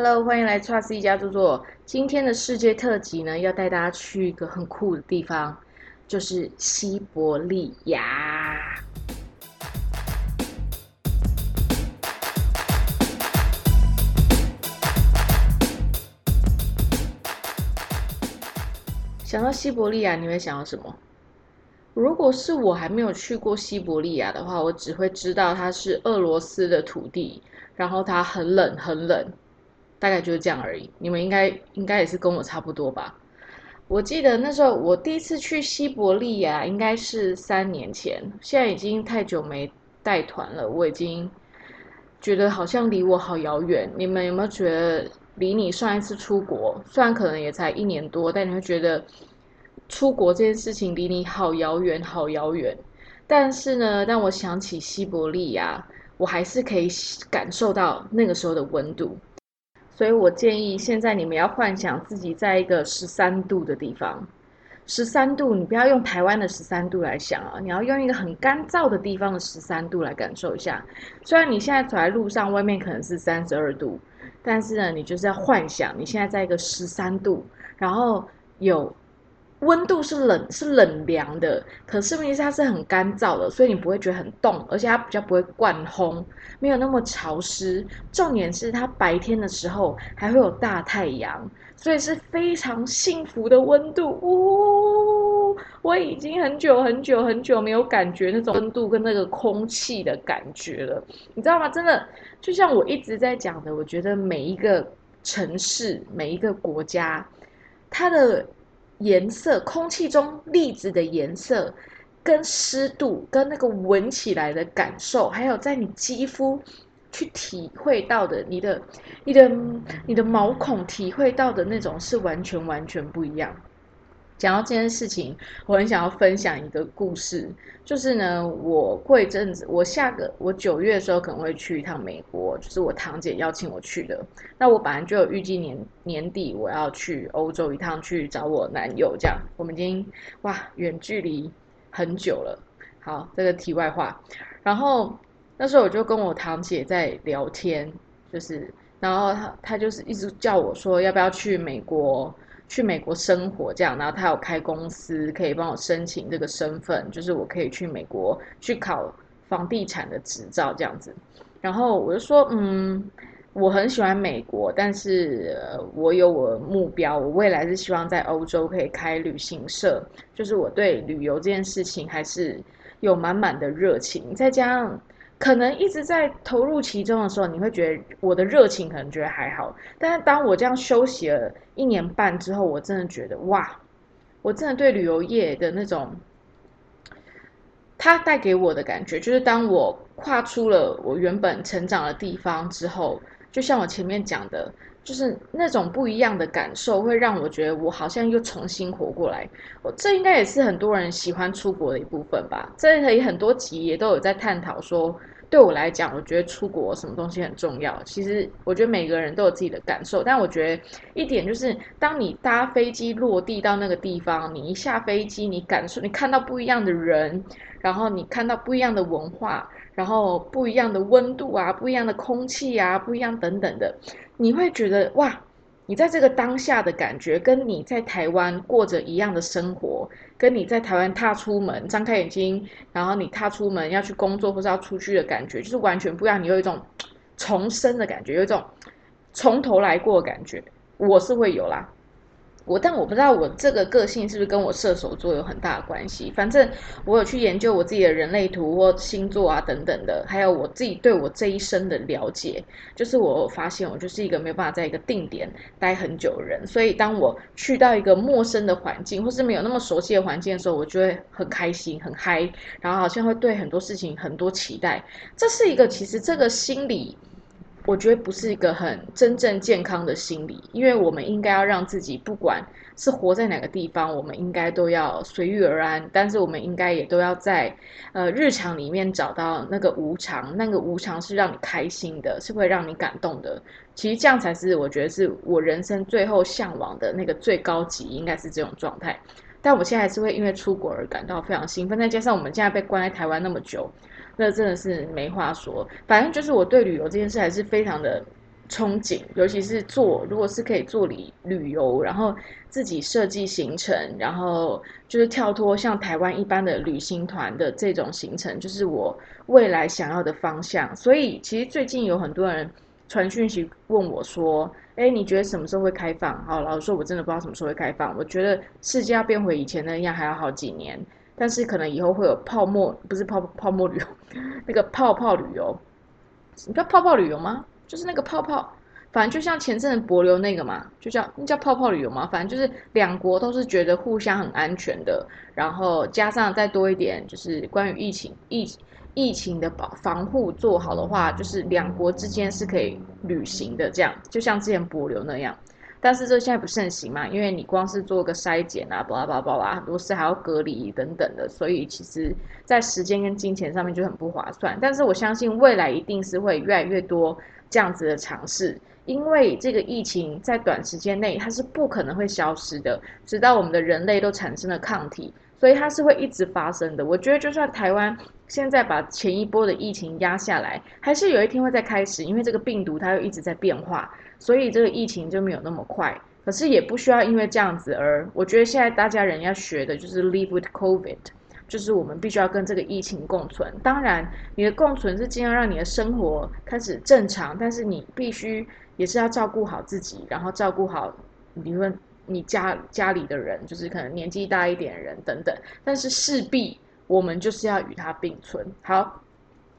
Hello，欢迎来 Trust 一家著作。今天的世界特辑呢，要带大家去一个很酷的地方，就是西伯利亚。想到西伯利亚，你会想到什么？如果是我还没有去过西伯利亚的话，我只会知道它是俄罗斯的土地，然后它很冷很冷，大概就是这样而已。你们应该应该也是跟我差不多吧？我记得那时候我第一次去西伯利亚应该是三年前，现在已经太久没带团了，我已经觉得好像离我好遥远。你们有没有觉得离你上一次出国，虽然可能也才一年多，但你会觉得？出国这件事情离你好遥远，好遥远。但是呢，当我想起西伯利亚，我还是可以感受到那个时候的温度。所以我建议，现在你们要幻想自己在一个十三度的地方。十三度，你不要用台湾的十三度来想啊，你要用一个很干燥的地方的十三度来感受一下。虽然你现在走在路上，外面可能是三十二度，但是呢，你就是要幻想你现在在一个十三度，然后有。温度是冷，是冷凉的，可是问题是它是很干燥的，所以你不会觉得很冻，而且它比较不会灌烘，没有那么潮湿。重点是它白天的时候还会有大太阳，所以是非常幸福的温度。呜，我已经很久很久很久没有感觉那种温度跟那个空气的感觉了，你知道吗？真的，就像我一直在讲的，我觉得每一个城市、每一个国家，它的。颜色，空气中粒子的颜色，跟湿度，跟那个闻起来的感受，还有在你肌肤去体会到的，你的、你的、你的毛孔体会到的那种，是完全完全不一样。讲到这件事情，我很想要分享一个故事，就是呢，我过一阵子，我下个我九月的时候可能会去一趟美国，就是我堂姐邀请我去的。那我本来就有预计年年底我要去欧洲一趟，去找我男友，这样我们已经哇远距离很久了。好，这个题外话。然后那时候我就跟我堂姐在聊天，就是然后她她就是一直叫我说要不要去美国。去美国生活这样，然后她有开公司，可以帮我申请这个身份，就是我可以去美国去考房地产的执照这样子。然后我就说，嗯，我很喜欢美国，但是我有我的目标，我未来是希望在欧洲可以开旅行社，就是我对旅游这件事情还是有满满的热情，再加上。可能一直在投入其中的时候，你会觉得我的热情可能觉得还好，但是当我这样休息了一年半之后，我真的觉得哇，我真的对旅游业的那种，它带给我的感觉，就是当我跨出了我原本成长的地方之后，就像我前面讲的，就是那种不一样的感受，会让我觉得我好像又重新活过来。我这应该也是很多人喜欢出国的一部分吧。这里很多集也都有在探讨说。对我来讲，我觉得出国什么东西很重要。其实我觉得每个人都有自己的感受，但我觉得一点就是，当你搭飞机落地到那个地方，你一下飞机，你感受，你看到不一样的人，然后你看到不一样的文化，然后不一样的温度啊，不一样的空气啊，不一样等等的，你会觉得哇。你在这个当下的感觉，跟你在台湾过着一样的生活，跟你在台湾踏出门、张开眼睛，然后你踏出门要去工作或者要出去的感觉，就是完全不一样。你有一种重生的感觉，有一种从头来过的感觉，我是会有啦。我但我不知道我这个个性是不是跟我射手座有很大的关系。反正我有去研究我自己的人类图或星座啊等等的，还有我自己对我这一生的了解，就是我发现我就是一个没有办法在一个定点待很久的人。所以当我去到一个陌生的环境或是没有那么熟悉的环境的时候，我就会很开心很嗨，然后好像会对很多事情很多期待。这是一个其实这个心理。我觉得不是一个很真正健康的心理，因为我们应该要让自己，不管是活在哪个地方，我们应该都要随遇而安。但是我们应该也都要在呃日常里面找到那个无常，那个无常是让你开心的，是会让你感动的。其实这样才是我觉得是我人生最后向往的那个最高级，应该是这种状态。但我现在还是会因为出国而感到非常兴奋，再加上我们现在被关在台湾那么久。那真的是没话说，反正就是我对旅游这件事还是非常的憧憬，尤其是做如果是可以做旅旅游，然后自己设计行程，然后就是跳脱像台湾一般的旅行团的这种行程，就是我未来想要的方向。所以其实最近有很多人传讯息问我说：“哎，你觉得什么时候会开放？”好，老实说，我真的不知道什么时候会开放。我觉得世界要变回以前那样还要好几年，但是可能以后会有泡沫，不是泡泡沫旅游，那个泡泡旅游。你叫泡泡旅游吗？就是那个泡泡，反正就像前阵子博流那个嘛，就叫那叫泡泡旅游嘛。反正就是两国都是觉得互相很安全的，然后加上再多一点，就是关于疫情疫疫情的保防护做好的话，就是两国之间是可以旅行的，这样就像之前博流那样。但是这现在不盛行嘛，因为你光是做个筛检啊，巴拉巴拉巴拉，很多事还要隔离等等的，所以其实，在时间跟金钱上面就很不划算。但是我相信未来一定是会越来越多这样子的尝试，因为这个疫情在短时间内它是不可能会消失的，直到我们的人类都产生了抗体，所以它是会一直发生的。我觉得就算台湾现在把前一波的疫情压下来，还是有一天会再开始，因为这个病毒它又一直在变化。所以这个疫情就没有那么快，可是也不需要因为这样子而，我觉得现在大家人要学的就是 live with COVID，就是我们必须要跟这个疫情共存。当然，你的共存是尽量让你的生活开始正常，但是你必须也是要照顾好自己，然后照顾好，比如说你家家里的人，就是可能年纪大一点的人等等。但是势必我们就是要与它并存。好，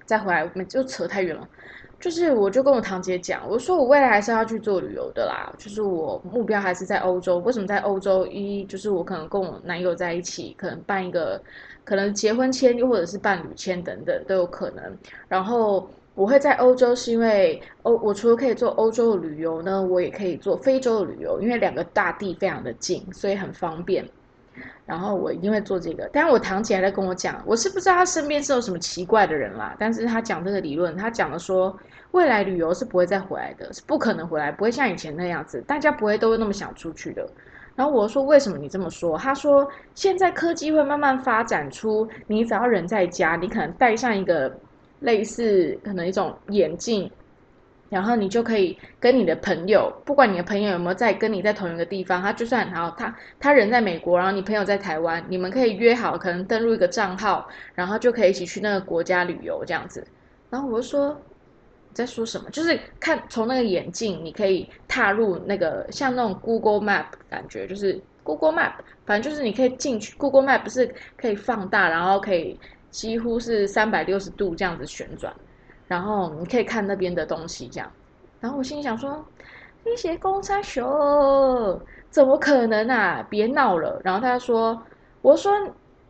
再回来，我们就扯太远了。就是，我就跟我堂姐讲，我说我未来还是要去做旅游的啦。就是我目标还是在欧洲。为什么在欧洲？一就是我可能跟我男友在一起，可能办一个，可能结婚签又或者是伴侣签等等都有可能。然后我会在欧洲，是因为欧我除了可以做欧洲的旅游呢，我也可以做非洲的旅游，因为两个大地非常的近，所以很方便。然后我一定会做这个，但是我堂姐还在跟我讲，我是不知道她身边是有什么奇怪的人啦。但是她讲这个理论，她讲的说未来旅游是不会再回来的，是不可能回来，不会像以前那样子，大家不会都会那么想出去的。然后我说为什么你这么说？她说现在科技会慢慢发展出，你只要人在家，你可能戴上一个类似可能一种眼镜。然后你就可以跟你的朋友，不管你的朋友有没有在跟你在同一个地方，他就算然后他他人在美国，然后你朋友在台湾，你们可以约好，可能登录一个账号，然后就可以一起去那个国家旅游这样子。然后我就说你在说什么？就是看从那个眼镜，你可以踏入那个像那种 Google Map 感觉，就是 Google Map，反正就是你可以进去 Google Map，不是可以放大，然后可以几乎是三百六十度这样子旋转。然后你可以看那边的东西，这样。然后我心里想说：“一些公差熊怎么可能啊？别闹了。”然后他说：“我说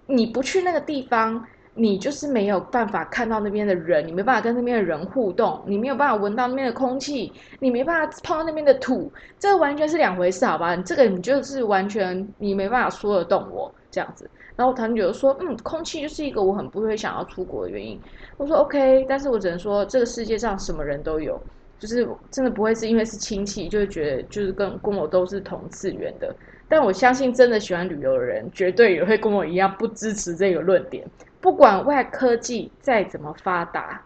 你不去那个地方，你就是没有办法看到那边的人，你没办法跟那边的人互动，你没有办法闻到那边的空气，你没办法碰到那边的土，这完全是两回事，好吧？这个你就是完全你没办法说得动我这样子。”然后我堂姐就说：“嗯，空气就是一个我很不会想要出国的原因。”我说 OK，但是我只能说这个世界上什么人都有，就是真的不会是因为是亲戚，就觉得就是跟跟我都是同次元的。但我相信真的喜欢旅游的人，绝对也会跟我一样不支持这个论点。不管外科技再怎么发达，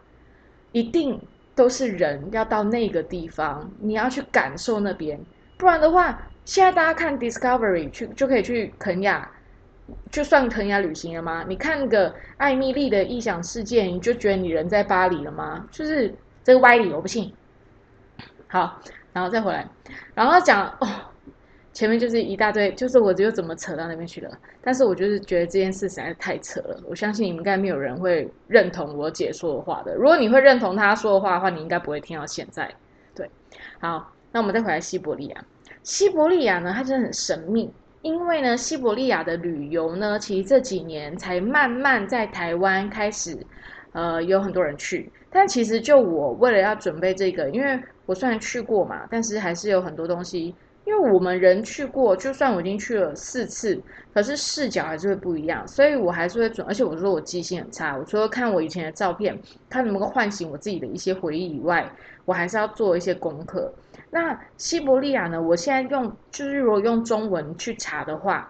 一定都是人要到那个地方，你要去感受那边，不然的话，现在大家看 Discovery 去就可以去肯亚。就算肯雅旅行了吗？你看个艾米丽的异想世界，你就觉得你人在巴黎了吗？就是这个歪理，我不信。好，然后再回来，然后讲哦，前面就是一大堆，就是我又怎么扯到那边去了？但是我就是觉得这件事实在是太扯了。我相信你们应该没有人会认同我姐说的话的。如果你会认同她说的话的话，你应该不会听到现在。对，好，那我们再回来西伯利亚。西伯利亚呢，它真的很神秘。因为呢，西伯利亚的旅游呢，其实这几年才慢慢在台湾开始，呃，有很多人去。但其实就我为了要准备这个，因为我虽然去过嘛，但是还是有很多东西。因为我们人去过，就算我已经去了四次，可是视角还是会不一样，所以我还是会准。而且我说我记性很差，我除了看我以前的照片，看能不能唤醒我自己的一些回忆以外，我还是要做一些功课。那西伯利亚呢？我现在用就是如果用中文去查的话，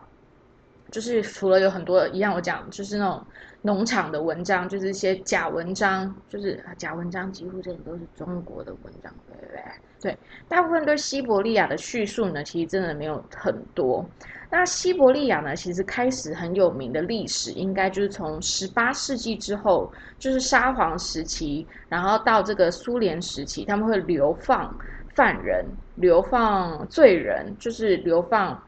就是除了有很多一样我讲，就是那种农场的文章，就是一些假文章，就是假文章，几乎这里都是中国的文章，对不对？对，大部分对西伯利亚的叙述呢，其实真的没有很多。那西伯利亚呢，其实开始很有名的历史，应该就是从十八世纪之后，就是沙皇时期，然后到这个苏联时期，他们会流放犯人、流放罪人，就是流放。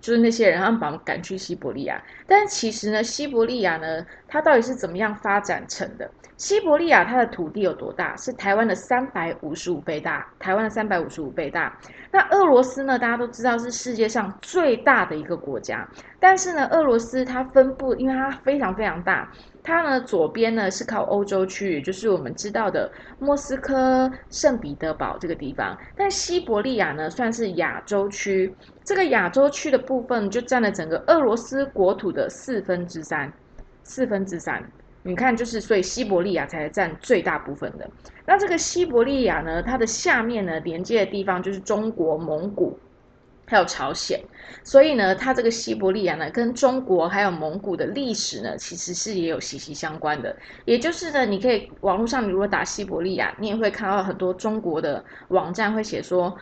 就是那些人，他们把他们赶去西伯利亚。但其实呢，西伯利亚呢，它到底是怎么样发展成的？西伯利亚它的土地有多大？是台湾的三百五十五倍大。台湾的三百五十五倍大。那俄罗斯呢？大家都知道是世界上最大的一个国家。但是呢，俄罗斯它分布，因为它非常非常大。它呢，左边呢是靠欧洲区域，就是我们知道的莫斯科、圣彼得堡这个地方。但西伯利亚呢，算是亚洲区。这个亚洲区的部分就占了整个俄罗斯国土的四分之三，四分之三。你看，就是所以西伯利亚才占最大部分的。那这个西伯利亚呢，它的下面呢连接的地方就是中国、蒙古。还有朝鲜，所以呢，它这个西伯利亚呢，跟中国还有蒙古的历史呢，其实是也有息息相关的。也就是呢，你可以网络上，你如果打西伯利亚，你也会看到很多中国的网站会写说，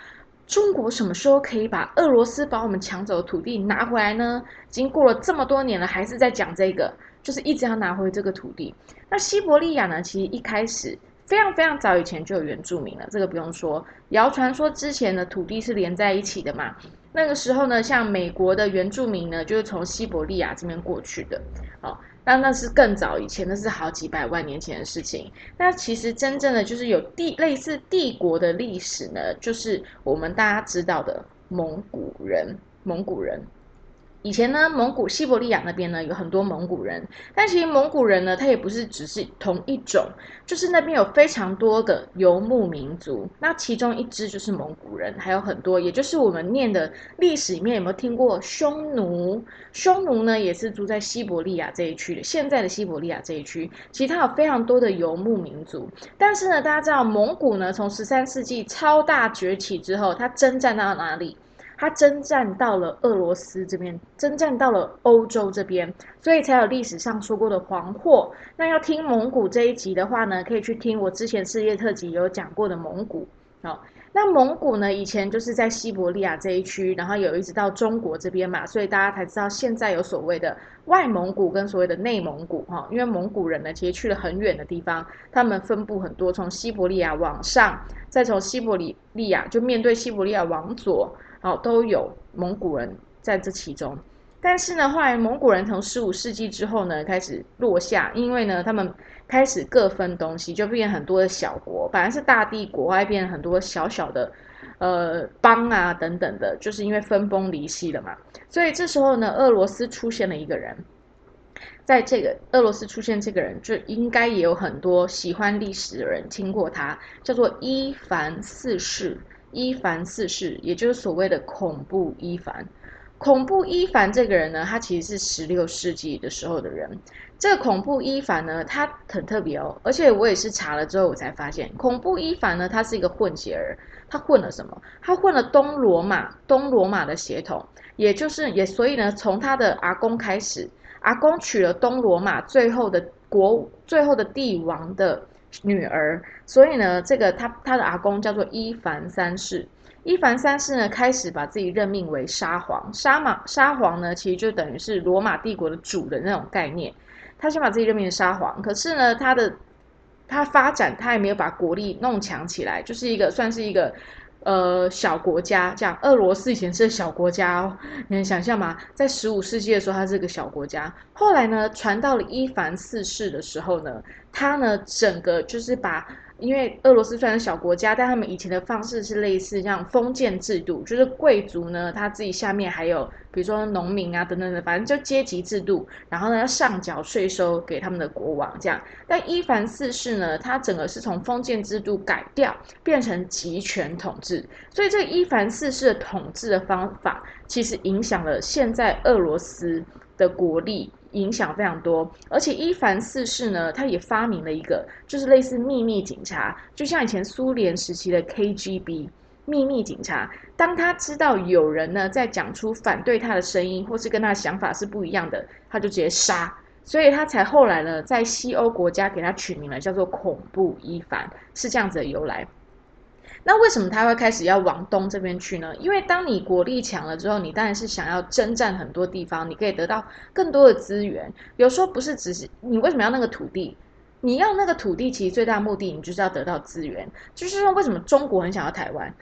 中国什么时候可以把俄罗斯把我们抢走的土地拿回来呢？经过了这么多年了，还是在讲这个，就是一直要拿回这个土地。那西伯利亚呢，其实一开始。非常非常早以前就有原住民了，这个不用说。谣传说之前的土地是连在一起的嘛？那个时候呢，像美国的原住民呢，就是从西伯利亚这边过去的。哦，那那是更早以前，那是好几百万年前的事情。那其实真正的就是有帝类似帝国的历史呢，就是我们大家知道的蒙古人，蒙古人。以前呢，蒙古西伯利亚那边呢有很多蒙古人，但其实蒙古人呢，他也不是只是同一种，就是那边有非常多的游牧民族，那其中一支就是蒙古人，还有很多，也就是我们念的历史里面有没有听过匈奴？匈奴呢也是住在西伯利亚这一区的，现在的西伯利亚这一区，其实它有非常多的游牧民族，但是呢，大家知道蒙古呢从十三世纪超大崛起之后，它征战到哪里？他征战到了俄罗斯这边，征战到了欧洲这边，所以才有历史上说过的黄祸。那要听蒙古这一集的话呢，可以去听我之前世界特辑有讲过的蒙古。好，那蒙古呢，以前就是在西伯利亚这一区，然后有一直到中国这边嘛，所以大家才知道现在有所谓的外蒙古跟所谓的内蒙古哈。因为蒙古人呢，其实去了很远的地方，他们分布很多，从西伯利亚往上，再从西伯利利亚就面对西伯利亚往左。哦，都有蒙古人在这其中，但是呢，后来蒙古人从十五世纪之后呢，开始落下，因为呢，他们开始各分东西，就变很多的小国，本来是大帝国，后来变很多小小的，呃，邦啊等等的，就是因为分崩离析了嘛。所以这时候呢，俄罗斯出现了一个人，在这个俄罗斯出现这个人，就应该也有很多喜欢历史的人听过他，叫做伊凡四世。伊凡四世，也就是所谓的恐怖伊凡。恐怖伊凡这个人呢，他其实是十六世纪的时候的人。这个恐怖伊凡呢，他很特别哦，而且我也是查了之后我才发现，恐怖伊凡呢，他是一个混血儿。他混了什么？他混了东罗马，东罗马的血统，也就是也所以呢，从他的阿公开始，阿公娶了东罗马最后的国最后的帝王的。女儿，所以呢，这个他他的阿公叫做伊凡三世。伊凡三世呢，开始把自己任命为沙皇。沙马沙皇呢，其实就等于是罗马帝国的主的那种概念。他先把自己任命为沙皇，可是呢，他的他发展，他也没有把国力弄强起来，就是一个算是一个。呃，小国家这样，俄罗斯以前是小国家哦，你能想象吗？在十五世纪的时候，它是个小国家。后来呢，传到了伊凡四世的时候呢，他呢，整个就是把。因为俄罗斯虽然是小国家，但他们以前的方式是类似像封建制度，就是贵族呢他自己下面还有比如说农民啊等等的，反正就阶级制度，然后呢要上缴税收给他们的国王这样。但伊凡四世呢，他整个是从封建制度改掉，变成集权统治，所以这伊凡四世的统治的方法，其实影响了现在俄罗斯的国力。影响非常多，而且伊凡四世呢，他也发明了一个，就是类似秘密警察，就像以前苏联时期的 KGB。秘密警察。当他知道有人呢在讲出反对他的声音，或是跟他的想法是不一样的，他就直接杀。所以他才后来呢，在西欧国家给他取名了，叫做恐怖伊凡，是这样子的由来。那为什么他会开始要往东这边去呢？因为当你国力强了之后，你当然是想要征战很多地方，你可以得到更多的资源。有时候不是只是你为什么要那个土地？你要那个土地，其实最大目的你就是要得到资源。就是说，为什么中国很想要台湾？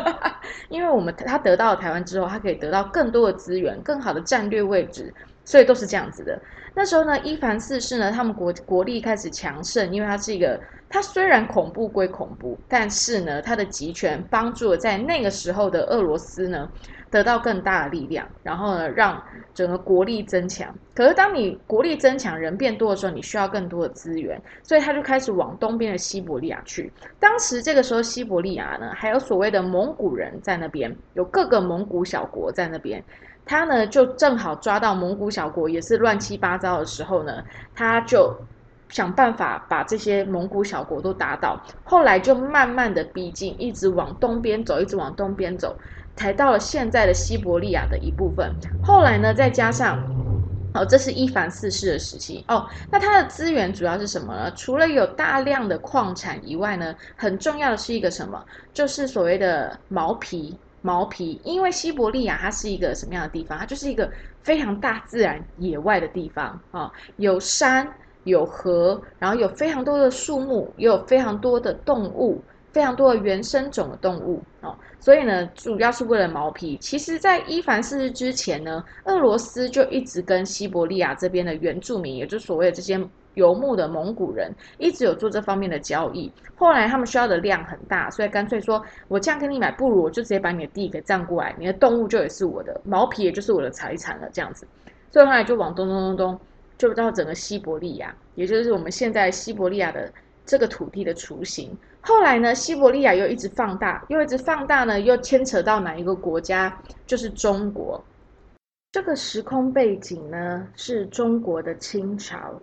因为我们他得到了台湾之后，他可以得到更多的资源，更好的战略位置。所以都是这样子的。那时候呢，伊凡四世呢，他们国国力开始强盛，因为他是一个，他虽然恐怖归恐怖，但是呢，他的集权帮助了在那个时候的俄罗斯呢，得到更大的力量，然后呢，让整个国力增强。可是当你国力增强，人变多的时候，你需要更多的资源，所以他就开始往东边的西伯利亚去。当时这个时候，西伯利亚呢，还有所谓的蒙古人在那边，有各个蒙古小国在那边。他呢，就正好抓到蒙古小国也是乱七八糟的时候呢，他就想办法把这些蒙古小国都打倒。后来就慢慢的逼近，一直往东边走，一直往东边走，才到了现在的西伯利亚的一部分。后来呢，再加上哦，这是伊凡四世的时期哦。那它的资源主要是什么呢？除了有大量的矿产以外呢，很重要的是一个什么？就是所谓的毛皮。毛皮，因为西伯利亚它是一个什么样的地方？它就是一个非常大自然野外的地方啊，有山有河，然后有非常多的树木，也有非常多的动物，非常多的原生种的动物哦。所以呢，主要是为了毛皮。其实，在伊凡四世之前呢，俄罗斯就一直跟西伯利亚这边的原住民，也就是所谓的这些。游牧的蒙古人一直有做这方面的交易，后来他们需要的量很大，所以干脆说：“我这样跟你买，不如我就直接把你的地给占过来，你的动物就也是我的，毛皮也就是我的财产了。”这样子，所以后来就往东东东东，就到整个西伯利亚，也就是我们现在西伯利亚的这个土地的雏形。后来呢，西伯利亚又一直放大，又一直放大呢，又牵扯到哪一个国家？就是中国。这个时空背景呢，是中国的清朝。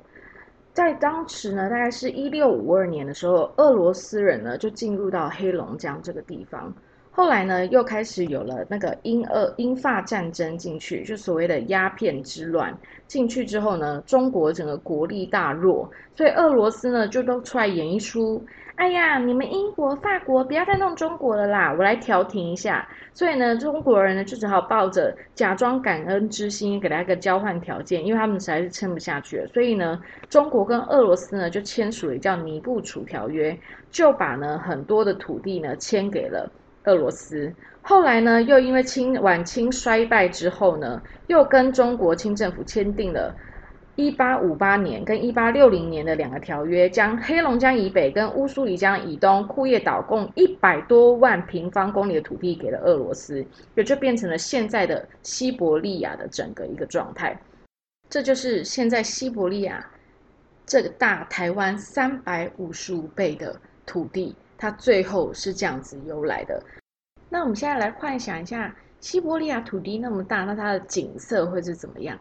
在当时呢，大概是一六五二年的时候，俄罗斯人呢就进入到黑龙江这个地方。后来呢，又开始有了那个英俄英法战争进去，就所谓的鸦片之乱进去之后呢，中国整个国力大弱，所以俄罗斯呢就都出来演一出。哎呀，你们英国、法国不要再弄中国了啦，我来调停一下。所以呢，中国人呢就只好抱着假装感恩之心，给他一个交换条件，因为他们实在是撑不下去了。所以呢，中国跟俄罗斯呢就签署了叫《尼布楚条约》，就把呢很多的土地呢签给了俄罗斯。后来呢，又因为清晚清衰败之后呢，又跟中国清政府签订了。一八五八年跟一八六零年的两个条约，将黑龙江以北跟乌苏里江以东库页岛共一百多万平方公里的土地给了俄罗斯，也就变成了现在的西伯利亚的整个一个状态。这就是现在西伯利亚这个大台湾三百五十五倍的土地，它最后是这样子由来的。那我们现在来幻想一下，西伯利亚土地那么大，那它的景色会是怎么样？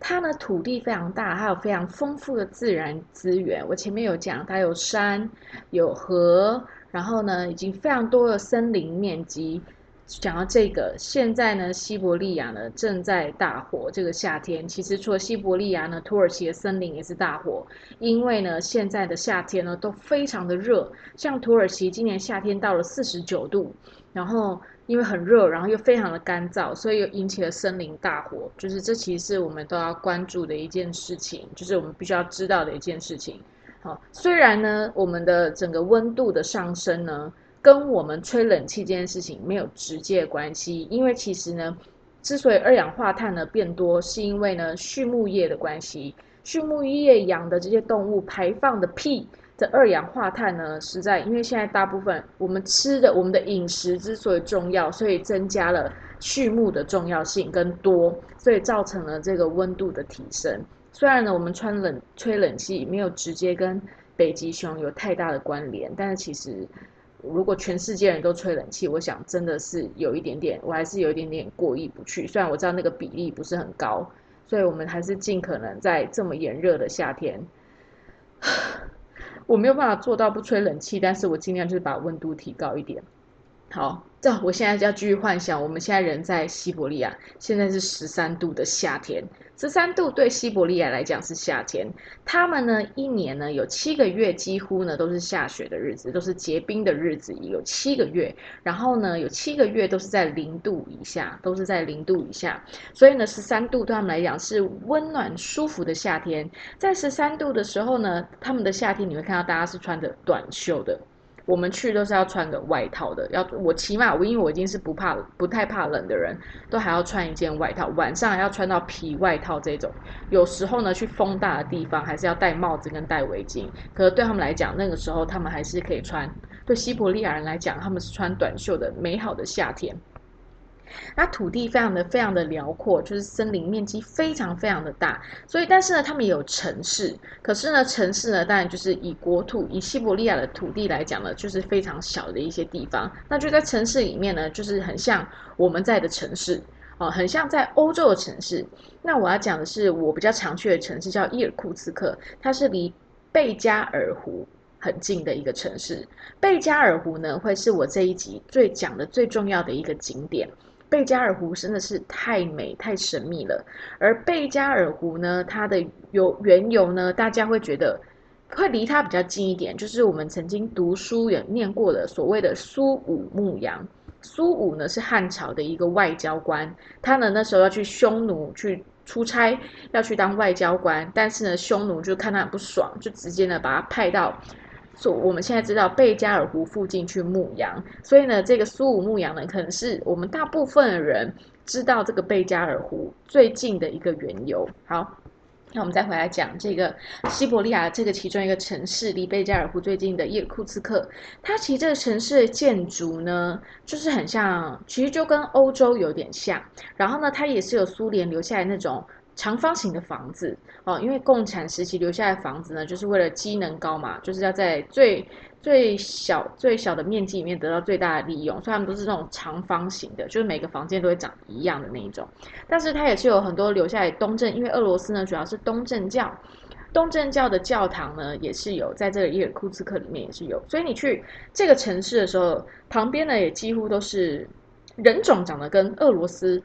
它呢，土地非常大，还有非常丰富的自然资源。我前面有讲，它有山，有河，然后呢，已经非常多的森林面积。讲到这个，现在呢，西伯利亚呢正在大火。这个夏天，其实除了西伯利亚呢，土耳其的森林也是大火。因为呢，现在的夏天呢都非常的热，像土耳其今年夏天到了四十九度，然后。因为很热，然后又非常的干燥，所以又引起了森林大火。就是这其实是我们都要关注的一件事情，就是我们必须要知道的一件事情。好，虽然呢，我们的整个温度的上升呢，跟我们吹冷气这件事情没有直接关系，因为其实呢，之所以二氧化碳呢变多，是因为呢畜牧业的关系，畜牧业养的这些动物排放的屁。的二氧化碳呢，实在因为现在大部分我们吃的、我们的饮食之所以重要，所以增加了畜牧的重要性跟多，所以造成了这个温度的提升。虽然呢，我们穿冷吹冷气没有直接跟北极熊有太大的关联，但是其实如果全世界人都吹冷气，我想真的是有一点点，我还是有一点点过意不去。虽然我知道那个比例不是很高，所以我们还是尽可能在这么炎热的夏天。我没有办法做到不吹冷气，但是我尽量就是把温度提高一点。好，这我现在要继续幻想，我们现在人在西伯利亚，现在是十三度的夏天。十三度对西伯利亚来讲是夏天，他们呢一年呢有七个月几乎呢都是下雪的日子，都是结冰的日子，有七个月。然后呢有七个月都是在零度以下，都是在零度以下。所以呢十三度对他们来讲是温暖舒服的夏天。在十三度的时候呢，他们的夏天你会看到大家是穿着短袖的。我们去都是要穿个外套的，要我起码我因为我已经是不怕不太怕冷的人，都还要穿一件外套，晚上要穿到皮外套这种。有时候呢，去风大的地方还是要戴帽子跟戴围巾。可是对他们来讲，那个时候他们还是可以穿。对西伯利亚人来讲，他们是穿短袖的美好的夏天。那土地非常的非常的辽阔，就是森林面积非常非常的大，所以但是呢，他们也有城市，可是呢，城市呢，当然就是以国土以西伯利亚的土地来讲呢，就是非常小的一些地方。那就在城市里面呢，就是很像我们在的城市哦，很像在欧洲的城市。那我要讲的是我比较常去的城市叫伊尔库茨克，它是离贝加尔湖很近的一个城市。贝加尔湖呢，会是我这一集最讲的最重要的一个景点。贝加尔湖真的是太美、太神秘了。而贝加尔湖呢，它的由缘由呢，大家会觉得会离它比较近一点，就是我们曾经读书也念过的所谓的苏武牧羊。苏武呢是汉朝的一个外交官，他呢那时候要去匈奴去出差，要去当外交官，但是呢匈奴就看他很不爽，就直接呢把他派到。所我们现在知道贝加尔湖附近去牧羊，所以呢，这个苏武牧羊呢，可能是我们大部分的人知道这个贝加尔湖最近的一个缘由。好，那我们再回来讲这个西伯利亚这个其中一个城市，离贝加尔湖最近的叶库茨克，它其实这个城市的建筑呢，就是很像，其实就跟欧洲有点像。然后呢，它也是有苏联留下来那种。长方形的房子哦，因为共产时期留下来的房子呢，就是为了机能高嘛，就是要在最最小最小的面积里面得到最大的利用，所以他们都是那种长方形的，就是每个房间都会长一样的那一种。但是它也是有很多留下来东正，因为俄罗斯呢主要是东正教，东正教的教堂呢也是有在这个伊尔库茨克里面也是有，所以你去这个城市的时候，旁边呢也几乎都是人种长得跟俄罗斯。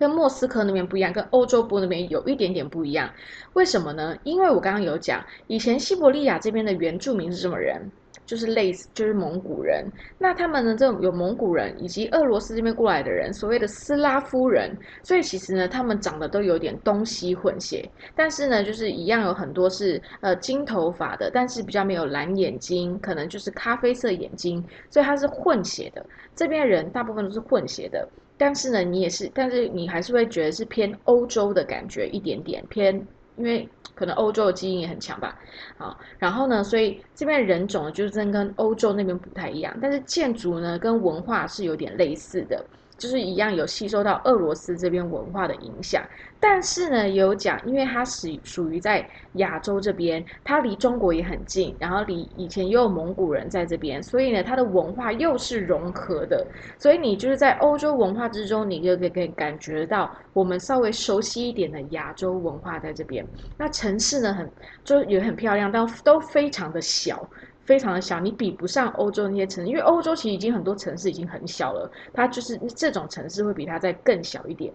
跟莫斯科那边不一样，跟欧洲部那边有一点点不一样，为什么呢？因为我刚刚有讲，以前西伯利亚这边的原住民是什么人？就是类似，就是蒙古人。那他们呢，这有蒙古人以及俄罗斯这边过来的人，所谓的斯拉夫人。所以其实呢，他们长得都有点东西混血，但是呢，就是一样有很多是呃金头发的，但是比较没有蓝眼睛，可能就是咖啡色眼睛，所以他是混血的。这边人大部分都是混血的。但是呢，你也是，但是你还是会觉得是偏欧洲的感觉一点点偏，因为可能欧洲的基因也很强吧，啊，然后呢，所以这边人种就是真跟欧洲那边不太一样，但是建筑呢跟文化是有点类似的。就是一样有吸收到俄罗斯这边文化的影响，但是呢，有讲，因为它是属于在亚洲这边，它离中国也很近，然后离以前又有蒙古人在这边，所以呢，它的文化又是融合的，所以你就是在欧洲文化之中，你就可以可以感觉到我们稍微熟悉一点的亚洲文化在这边。那城市呢，很就也很漂亮，但都非常的小。非常的小，你比不上欧洲那些城市，因为欧洲其实已经很多城市已经很小了，它就是这种城市会比它再更小一点。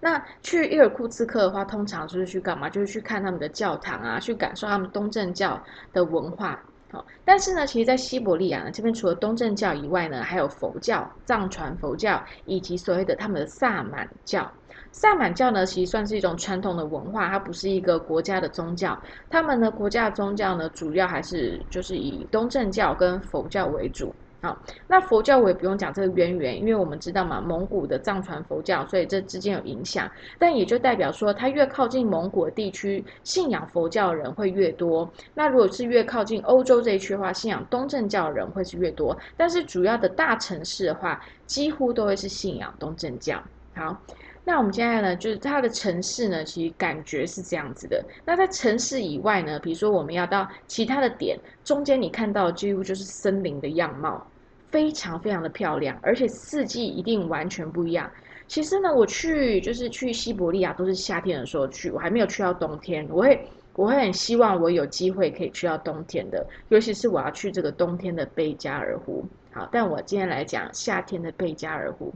那去伊尔库茨克的话，通常就是去干嘛？就是去看他们的教堂啊，去感受他们东正教的文化。好，但是呢，其实，在西伯利亚呢这边，除了东正教以外呢，还有佛教、藏传佛教以及所谓的他们的萨满教。萨满教呢，其实算是一种传统的文化，它不是一个国家的宗教。他们的国家宗教呢，主要还是就是以东正教跟佛教为主。好，那佛教我也不用讲这个渊源，因为我们知道嘛，蒙古的藏传佛教，所以这之间有影响。但也就代表说，它越靠近蒙古地区，信仰佛教的人会越多。那如果是越靠近欧洲这一区的话，信仰东正教的人会是越多。但是主要的大城市的话，几乎都会是信仰东正教。好。那我们现在呢，就是它的城市呢，其实感觉是这样子的。那在城市以外呢，比如说我们要到其他的点，中间你看到几乎就是森林的样貌，非常非常的漂亮，而且四季一定完全不一样。其实呢，我去就是去西伯利亚都是夏天的时候去，我还没有去到冬天。我会我会很希望我有机会可以去到冬天的，尤其是我要去这个冬天的贝加尔湖。好，但我今天来讲夏天的贝加尔湖。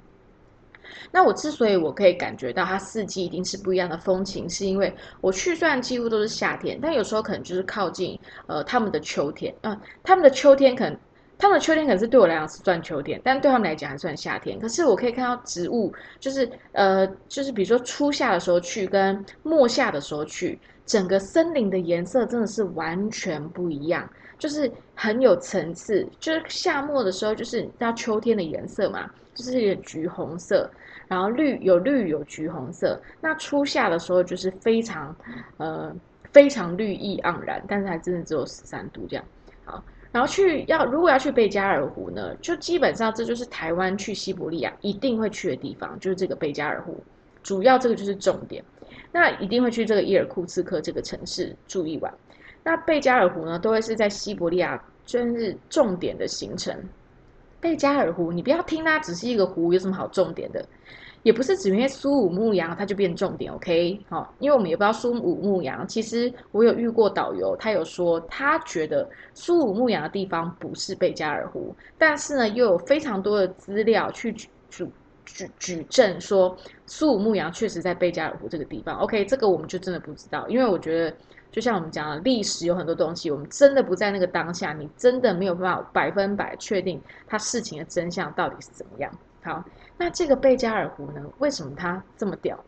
那我之所以我可以感觉到它四季一定是不一样的风情，是因为我去虽然几乎都是夏天，但有时候可能就是靠近呃他们的秋天，嗯，他们的秋天可能他们的秋天可能是对我来讲是算秋天，但对他们来讲还算夏天。可是我可以看到植物，就是呃就是比如说初夏的时候去跟末夏的时候去，整个森林的颜色真的是完全不一样，就是很有层次。就是夏末的时候，就是到秋天的颜色嘛。就是有橘红色，然后绿有绿有橘红色。那初夏的时候就是非常，呃，非常绿意盎然，但是还真的只有十三度这样。好，然后去要如果要去贝加尔湖呢，就基本上这就是台湾去西伯利亚一定会去的地方，就是这个贝加尔湖。主要这个就是重点，那一定会去这个伊尔库茨克这个城市住一晚。那贝加尔湖呢，都会是在西伯利亚真是重点的行程。贝加尔湖，你不要听它只是一个湖，有什么好重点的？也不是只因为苏武牧羊它就变重点，OK？好，因为我们也不知道苏武牧羊。其实我有遇过导游，他有说他觉得苏武牧羊的地方不是贝加尔湖，但是呢，又有非常多的资料去举举举举证说苏武牧羊确实在贝加尔湖这个地方。OK，这个我们就真的不知道，因为我觉得。就像我们讲的，历史有很多东西，我们真的不在那个当下，你真的没有办法百分百确定它事情的真相到底是怎么样。好，那这个贝加尔湖呢？为什么它这么屌？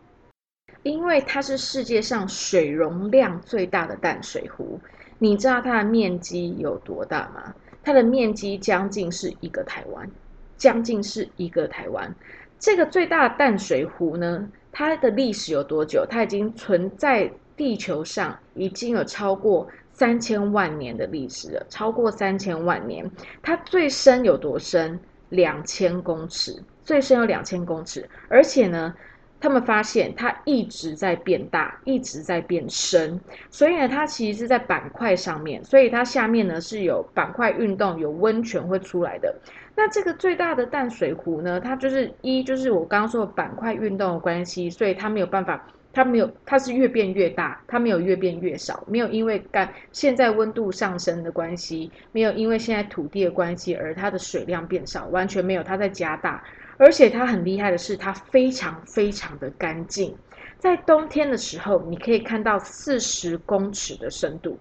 因为它是世界上水容量最大的淡水湖。你知道它的面积有多大吗？它的面积将近是一个台湾，将近是一个台湾。这个最大的淡水湖呢，它的历史有多久？它已经存在。地球上已经有超过三千万年的历史了，超过三千万年。它最深有多深？两千公尺，最深有两千公尺。而且呢，他们发现它一直在变大，一直在变深。所以呢，它其实是在板块上面，所以它下面呢是有板块运动，有温泉会出来的。那这个最大的淡水湖呢，它就是一就是我刚刚说的板块运动的关系，所以它没有办法。它没有，它是越变越大，它没有越变越少，没有因为干现在温度上升的关系，没有因为现在土地的关系而它的水量变少，完全没有，它在加大。而且它很厉害的是，它非常非常的干净。在冬天的时候，你可以看到四十公尺的深度，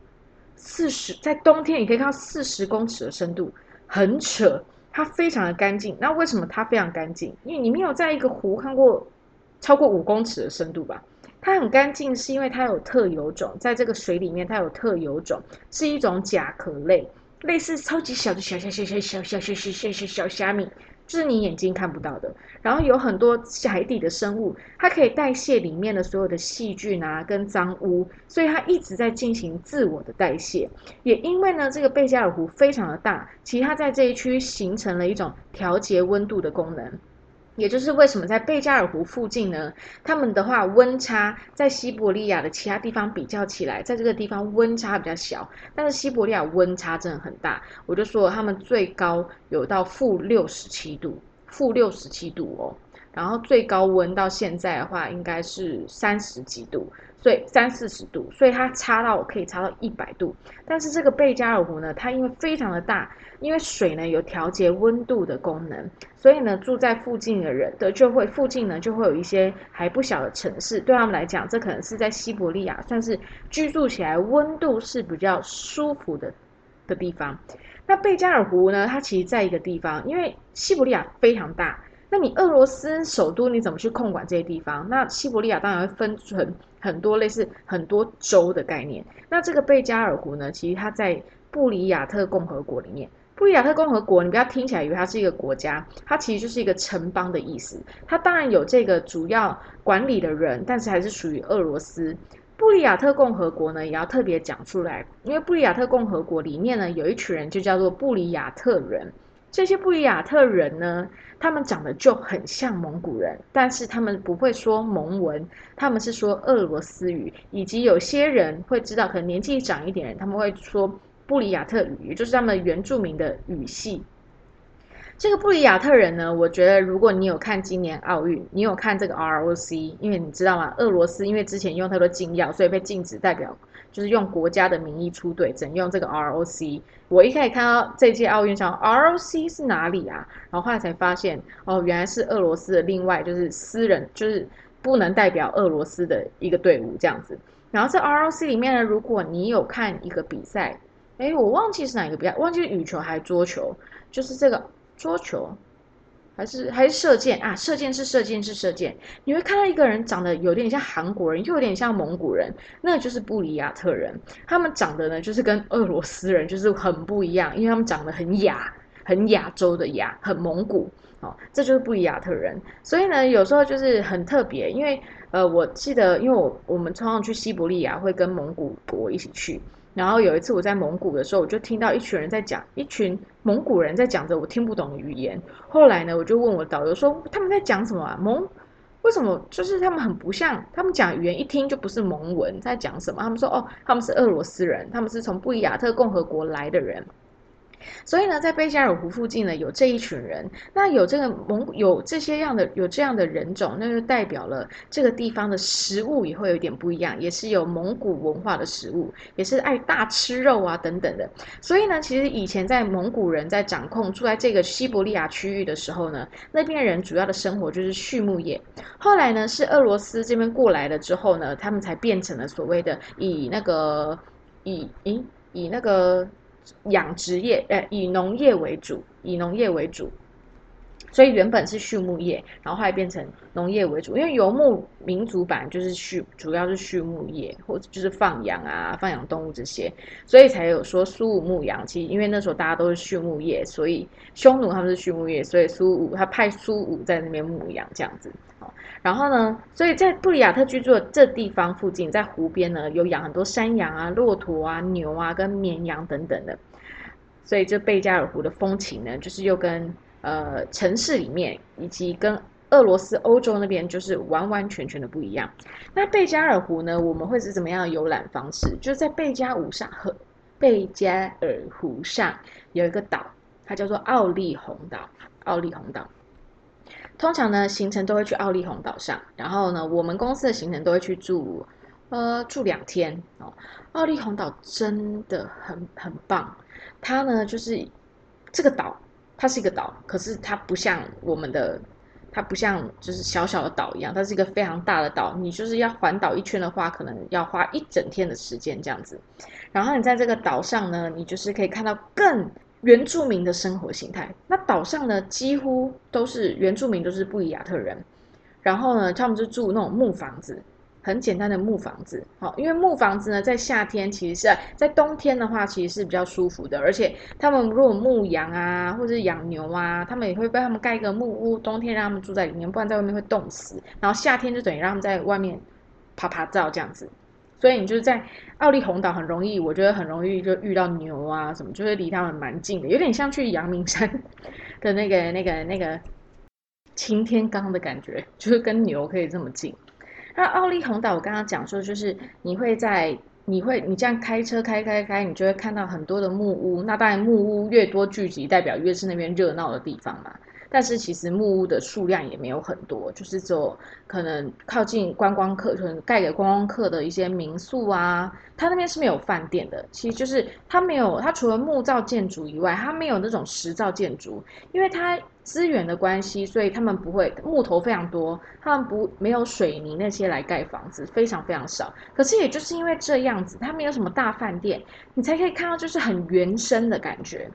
四十在冬天你可以看到四十公尺的深度，很扯。它非常的干净。那为什么它非常干净？因为你没有在一个湖看过超过五公尺的深度吧？它很干净，是因为它有特有种，在这个水里面，它有特有种，是一种甲壳类，类似超级小的小小小小小小小小小小虾米，就是你眼睛看不到的。然后有很多海底的生物，它可以代谢里面的所有的细菌啊跟脏污，所以它一直在进行自我的代谢。也因为呢，这个贝加尔湖非常的大，其实它在这一区形成了一种调节温度的功能。也就是为什么在贝加尔湖附近呢？他们的话温差在西伯利亚的其他地方比较起来，在这个地方温差比较小，但是西伯利亚温差真的很大。我就说他们最高有到负六十七度，负六十七度哦。然后最高温到现在的话，应该是三十几度。所以三四十度，所以它差到可以差到一百度。但是这个贝加尔湖呢，它因为非常的大，因为水呢有调节温度的功能，所以呢住在附近的人的就会附近呢就会有一些还不小的城市，对他们来讲，这可能是在西伯利亚算是居住起来温度是比较舒服的的地方。那贝加尔湖呢，它其实在一个地方，因为西伯利亚非常大。那你俄罗斯首都你怎么去控管这些地方？那西伯利亚当然会分成很多类似很多州的概念。那这个贝加尔湖呢，其实它在布里亚特共和国里面。布里亚特共和国，你不要听起来以为它是一个国家，它其实就是一个城邦的意思。它当然有这个主要管理的人，但是还是属于俄罗斯。布里亚特共和国呢，也要特别讲出来，因为布里亚特共和国里面呢，有一群人就叫做布里亚特人。这些布里亚特人呢，他们长得就很像蒙古人，但是他们不会说蒙文，他们是说俄罗斯语，以及有些人会知道，可能年纪长一点人，他们会说布里亚特语，也就是他们原住民的语系。这个布里亚特人呢，我觉得如果你有看今年奥运，你有看这个 ROC，因为你知道吗？俄罗斯因为之前用太多禁药，所以被禁止代表。就是用国家的名义出队，整用这个 ROC。我一开始看到这届奥运上 ROC 是哪里啊？然后后来才发现，哦，原来是俄罗斯的另外就是私人，就是不能代表俄罗斯的一个队伍这样子。然后在 ROC 里面呢，如果你有看一个比赛，哎，我忘记是哪一个比赛，忘记羽球还是桌球，就是这个桌球。还是还是射箭啊，射箭是射箭是射箭。你会看到一个人长得有点像韩国人，又有点像蒙古人，那就是布里亚特人。他们长得呢，就是跟俄罗斯人就是很不一样，因为他们长得很亚，很亚洲的亚，很蒙古。哦，这就是布里亚特人。所以呢，有时候就是很特别，因为呃，我记得，因为我我们通常去西伯利亚会跟蒙古国一起去。然后有一次我在蒙古的时候，我就听到一群人在讲，一群蒙古人在讲着我听不懂的语言。后来呢，我就问我导游说他们在讲什么啊？蒙为什么就是他们很不像，他们讲语言一听就不是蒙文，在讲什么？他们说哦，他们是俄罗斯人，他们是从布宜亚特共和国来的人。所以呢，在贝加尔湖附近呢，有这一群人，那有这个蒙有这些样的有这样的人种，那就代表了这个地方的食物也会有点不一样，也是有蒙古文化的食物，也是爱大吃肉啊等等的。所以呢，其实以前在蒙古人在掌控住在这个西伯利亚区域的时候呢，那边人主要的生活就是畜牧业。后来呢，是俄罗斯这边过来了之后呢，他们才变成了所谓的以那个以以以那个。养殖业，呃，以农业为主，以农业为主，所以原本是畜牧业，然后后来变成农业为主，因为游牧民族版就是畜，主要是畜牧业，或者就是放养啊，放养动物这些，所以才有说苏武牧羊。其实因为那时候大家都是畜牧业，所以匈奴他们是畜牧业，所以苏武他派苏武在那边牧羊这样子。然后呢，所以在布里亚特居住的这地方附近，在湖边呢，有养很多山羊啊、骆驼啊、牛啊跟绵羊等等的。所以这贝加尔湖的风情呢，就是又跟呃城市里面以及跟俄罗斯、欧洲那边就是完完全全的不一样。那贝加尔湖呢，我们会是怎么样的游览方式？就是在贝加湖上和贝加尔湖上有一个岛，它叫做奥利洪岛。奥利洪岛。通常呢，行程都会去奥利洪岛上，然后呢，我们公司的行程都会去住，呃，住两天哦。奥利洪岛真的很很棒，它呢就是这个岛，它是一个岛，可是它不像我们的，它不像就是小小的岛一样，它是一个非常大的岛。你就是要环岛一圈的话，可能要花一整天的时间这样子。然后你在这个岛上呢，你就是可以看到更。原住民的生活形态，那岛上呢几乎都是原住民，都是布里亚特人。然后呢，他们就住那种木房子，很简单的木房子。好，因为木房子呢，在夏天其实是在冬天的话，其实是比较舒服的。而且他们如果牧羊啊，或者是养牛啊，他们也会帮他们盖一个木屋，冬天让他们住在里面，不然在外面会冻死。然后夏天就等于让他们在外面爬爬照这样子。所以你就是在奥利洪岛很容易，我觉得很容易就遇到牛啊什么，就是离他们蛮近的，有点像去阳明山 的那个那个那个擎天岗的感觉，就是跟牛可以这么近。那奥利洪岛我刚刚讲说，就是你会在你会你这样开车开开开，你就会看到很多的木屋。那当然木屋越多聚集，代表越是那边热闹的地方嘛。但是其实木屋的数量也没有很多，就是只有可能靠近观光客，可能盖给观光客的一些民宿啊，它那边是没有饭店的。其实就是它没有，它除了木造建筑以外，它没有那种石造建筑，因为它资源的关系，所以他们不会木头非常多，他们不没有水泥那些来盖房子，非常非常少。可是也就是因为这样子，它没有什么大饭店，你才可以看到就是很原生的感觉。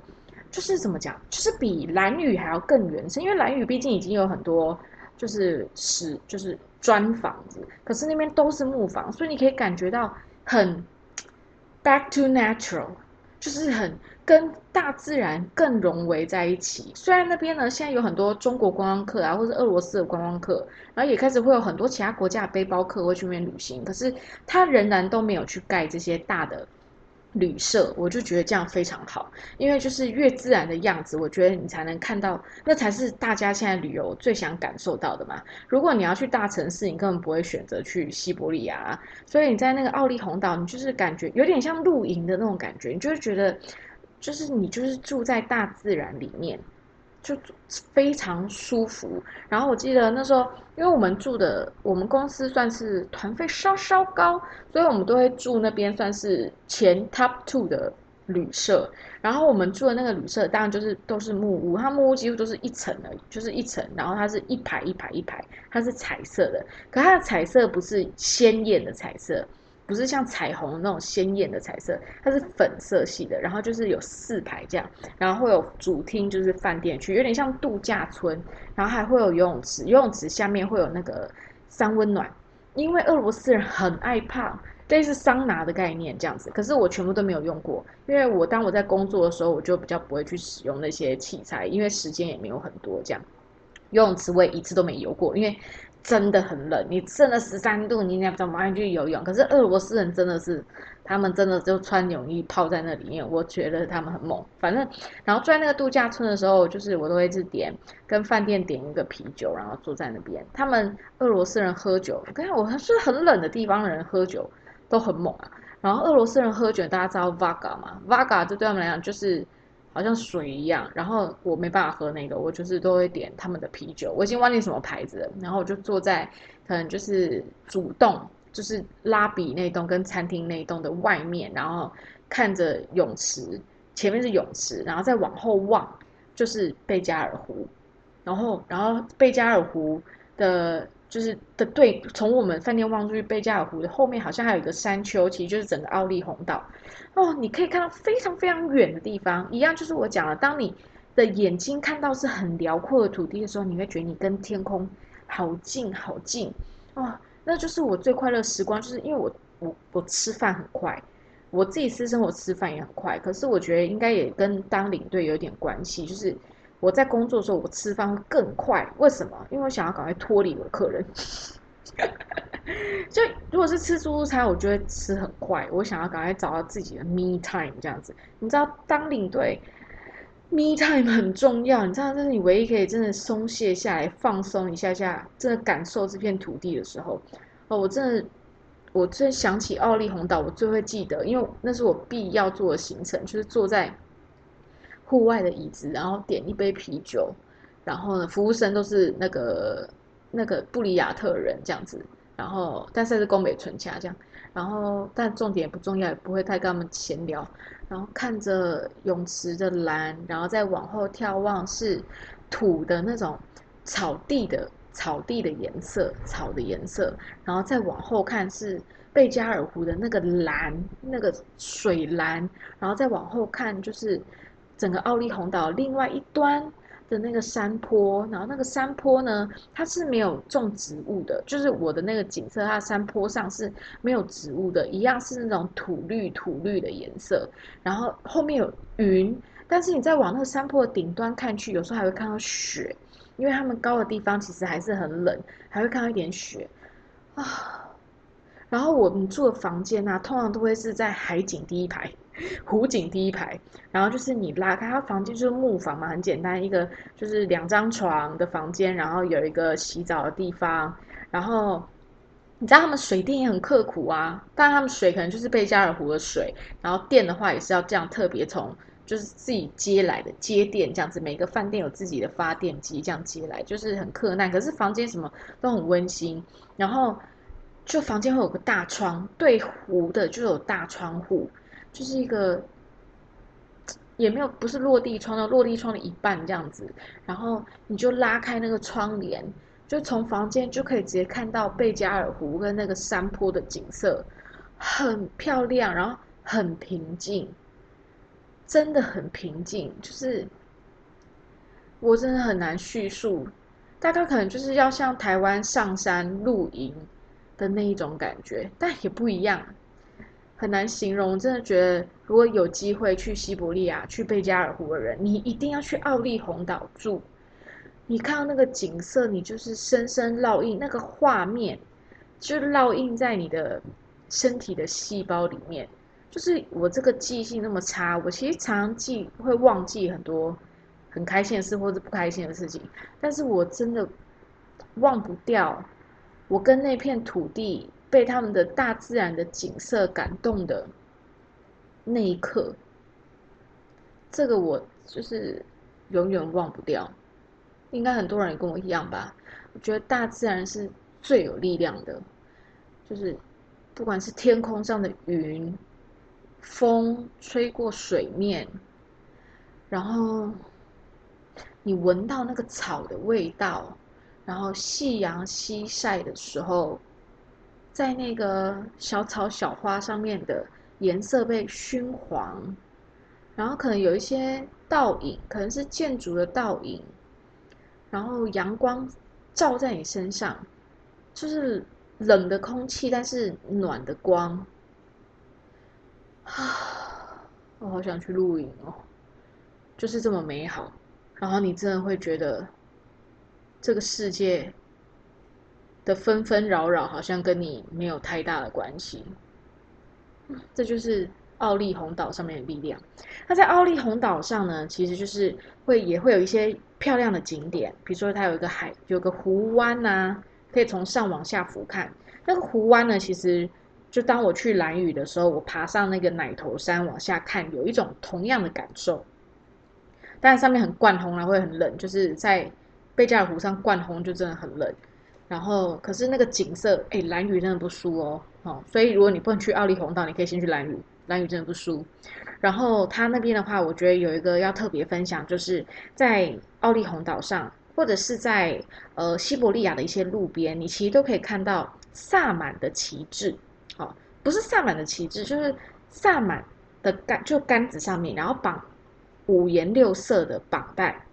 就是怎么讲，就是比蓝屿还要更原生，因为蓝屿毕竟已经有很多就是石，就是砖房子，可是那边都是木房，所以你可以感觉到很 back to natural，就是很跟大自然更融为在一起。虽然那边呢现在有很多中国观光客啊，或者俄罗斯的观光客，然后也开始会有很多其他国家的背包客会去那边旅行，可是他仍然都没有去盖这些大的。旅社，我就觉得这样非常好，因为就是越自然的样子，我觉得你才能看到，那才是大家现在旅游最想感受到的嘛。如果你要去大城市，你根本不会选择去西伯利亚，所以你在那个奥利洪岛，你就是感觉有点像露营的那种感觉，你就会觉得，就是你就是住在大自然里面，就非常舒服。然后我记得那时候，因为我们住的我们公司算是团费稍稍高，所以我们都会住那边算是前 top two 的。旅社，然后我们住的那个旅社，当然就是都是木屋，它木屋几乎都是一层而已，就是一层，然后它是一排一排一排，它是彩色的，可它的彩色不是鲜艳的彩色，不是像彩虹那种鲜艳的彩色，它是粉色系的，然后就是有四排这样，然后会有主厅，就是饭店区，有点像度假村，然后还会有游泳池，游泳池下面会有那个三温暖，因为俄罗斯人很爱胖。类似桑拿的概念这样子，可是我全部都没有用过，因为我当我在工作的时候，我就比较不会去使用那些器材，因为时间也没有很多。这样游泳池我也一次都没游过，因为真的很冷，你剩了十三度，你怎么去游泳？可是俄罗斯人真的是，他们真的就穿泳衣泡在那里面，我觉得他们很猛。反正然后在那个度假村的时候，就是我都会去点跟饭店点一个啤酒，然后坐在那边。他们俄罗斯人喝酒，我跟你讲，我是很冷的地方的人喝酒。都很猛啊，然后俄罗斯人喝酒，大家知道 Vaga 吗？Vaga 就对他们来讲就是好像水一样，然后我没办法喝那个，我就是都会点他们的啤酒，我已经忘记什么牌子了。然后我就坐在可能就是主栋，就是拉比那栋跟餐厅那栋的外面，然后看着泳池，前面是泳池，然后再往后望就是贝加尔湖，然后然后贝加尔湖的。就是的，对，从我们饭店望出去，贝加尔湖的后面好像还有一个山丘，其实就是整个奥利洪岛。哦，你可以看到非常非常远的地方，一样就是我讲了，当你的眼睛看到是很辽阔的土地的时候，你会觉得你跟天空好近好近。哦，那就是我最快乐时光，就是因为我我我吃饭很快，我自己私生活吃饭也很快，可是我觉得应该也跟当领队有点关系，就是。我在工作的时候，我吃饭会更快。为什么？因为我想要赶快脱离我的客人。就如果是吃自助餐，我就会吃很快。我想要赶快找到自己的 me time 这样子。你知道，当领队 me time 很重要。你知道，这是你唯一可以真的松懈下来、放松一下下，真的感受这片土地的时候。哦，我真的，我最想起奥利洪岛，我最会记得，因为那是我必要做的行程，就是坐在。户外的椅子，然后点一杯啤酒，然后呢，服务生都是那个那个布里亚特人这样子，然后但是是宫北纯家这样，然后但重点不重要，也不会太跟他们闲聊，然后看着泳池的蓝，然后再往后眺望是土的那种草地的草地的颜色，草的颜色，然后再往后看是贝加尔湖的那个蓝，那个水蓝，然后再往后看就是。整个奥利红岛另外一端的那个山坡，然后那个山坡呢，它是没有种植物的，就是我的那个景色，它山坡上是没有植物的，一样是那种土绿土绿的颜色。然后后面有云，但是你再往那个山坡的顶端看去，有时候还会看到雪，因为他们高的地方其实还是很冷，还会看到一点雪啊。然后我们住的房间呢，通常都会是在海景第一排。湖景第一排，然后就是你拉开，它房间就是木房嘛，很简单，一个就是两张床的房间，然后有一个洗澡的地方，然后你知道他们水电也很刻苦啊，但他们水可能就是贝加尔湖的水，然后电的话也是要这样特别从就是自己接来的接电这样子，每个饭店有自己的发电机这样接来，就是很困难，可是房间什么都很温馨，然后就房间会有个大窗对湖的就有大窗户。就是一个，也没有不是落地窗的落地窗的一半这样子，然后你就拉开那个窗帘，就从房间就可以直接看到贝加尔湖跟那个山坡的景色，很漂亮，然后很平静，真的很平静，就是我真的很难叙述，大概可能就是要像台湾上山露营的那一种感觉，但也不一样。很难形容，真的觉得如果有机会去西伯利亚、去贝加尔湖的人，你一定要去奥利洪岛住。你看到那个景色，你就是深深烙印，那个画面就烙印在你的身体的细胞里面。就是我这个记性那么差，我其实常常记会忘记很多很开心的事或者不开心的事情，但是我真的忘不掉我跟那片土地。被他们的大自然的景色感动的那一刻，这个我就是永远忘不掉。应该很多人也跟我一样吧？我觉得大自然是最有力量的，就是不管是天空上的云，风吹过水面，然后你闻到那个草的味道，然后夕阳西晒的时候，在那个小草小花上面的颜色被熏黄，然后可能有一些倒影，可能是建筑的倒影。然后阳光照在你身上，就是冷的空气，但是暖的光啊！我好想去露营哦，就是这么美好。然后你真的会觉得这个世界的纷纷扰扰好像跟你没有太大的关系。这就是奥利洪岛上面的力量。那在奥利洪岛上呢，其实就是会也会有一些。漂亮的景点，比如说它有一个海，有个湖湾呐，可以从上往下俯瞰。那个湖湾呢，其实就当我去蓝屿的时候，我爬上那个奶头山往下看，有一种同样的感受。但上面很灌红了，会很冷，就是在贝加尔湖上灌红就真的很冷。然后可是那个景色，哎，蓝屿真的不输哦，哦，所以如果你不能去奥利红岛，你可以先去蓝屿。蓝屿真的不输，然后它那边的话，我觉得有一个要特别分享，就是在奥利红岛上，或者是在呃西伯利亚的一些路边，你其实都可以看到萨满的旗帜，哦，不是萨满的旗帜，就是萨满的杆，就杆子上面，然后绑五颜六色的绑带，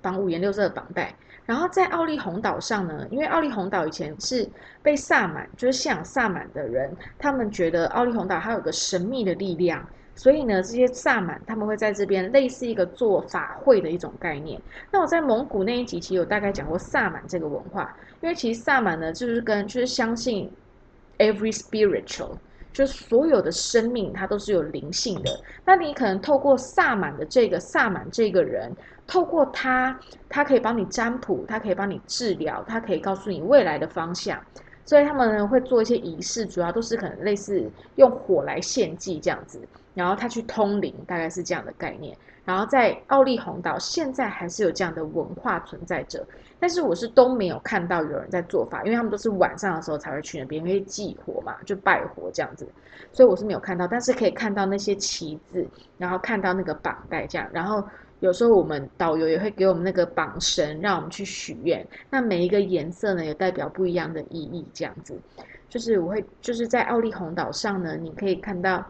绑五颜六色的绑带。然后在奥利洪岛上呢，因为奥利洪岛以前是被萨满，就是信仰萨满的人，他们觉得奥利洪岛它有个神秘的力量，所以呢，这些萨满他们会在这边类似一个做法会的一种概念。那我在蒙古那一集其实有大概讲过萨满这个文化，因为其实萨满呢就是跟就是相信 every spiritual，就是所有的生命它都是有灵性的。那你可能透过萨满的这个萨满这个人。透过它，它可以帮你占卜，它可以帮你治疗，它可以告诉你未来的方向。所以他们会做一些仪式，主要都是可能类似用火来献祭这样子。然后他去通灵，大概是这样的概念。然后在奥利洪岛，现在还是有这样的文化存在着，但是我是都没有看到有人在做法，因为他们都是晚上的时候才会去那边，因为祭火嘛，就拜火这样子。所以我是没有看到，但是可以看到那些旗子，然后看到那个绑带这样，然后。有时候我们导游也会给我们那个绑绳，让我们去许愿。那每一个颜色呢，也代表不一样的意义。这样子，就是我会就是在奥利洪岛上呢，你可以看到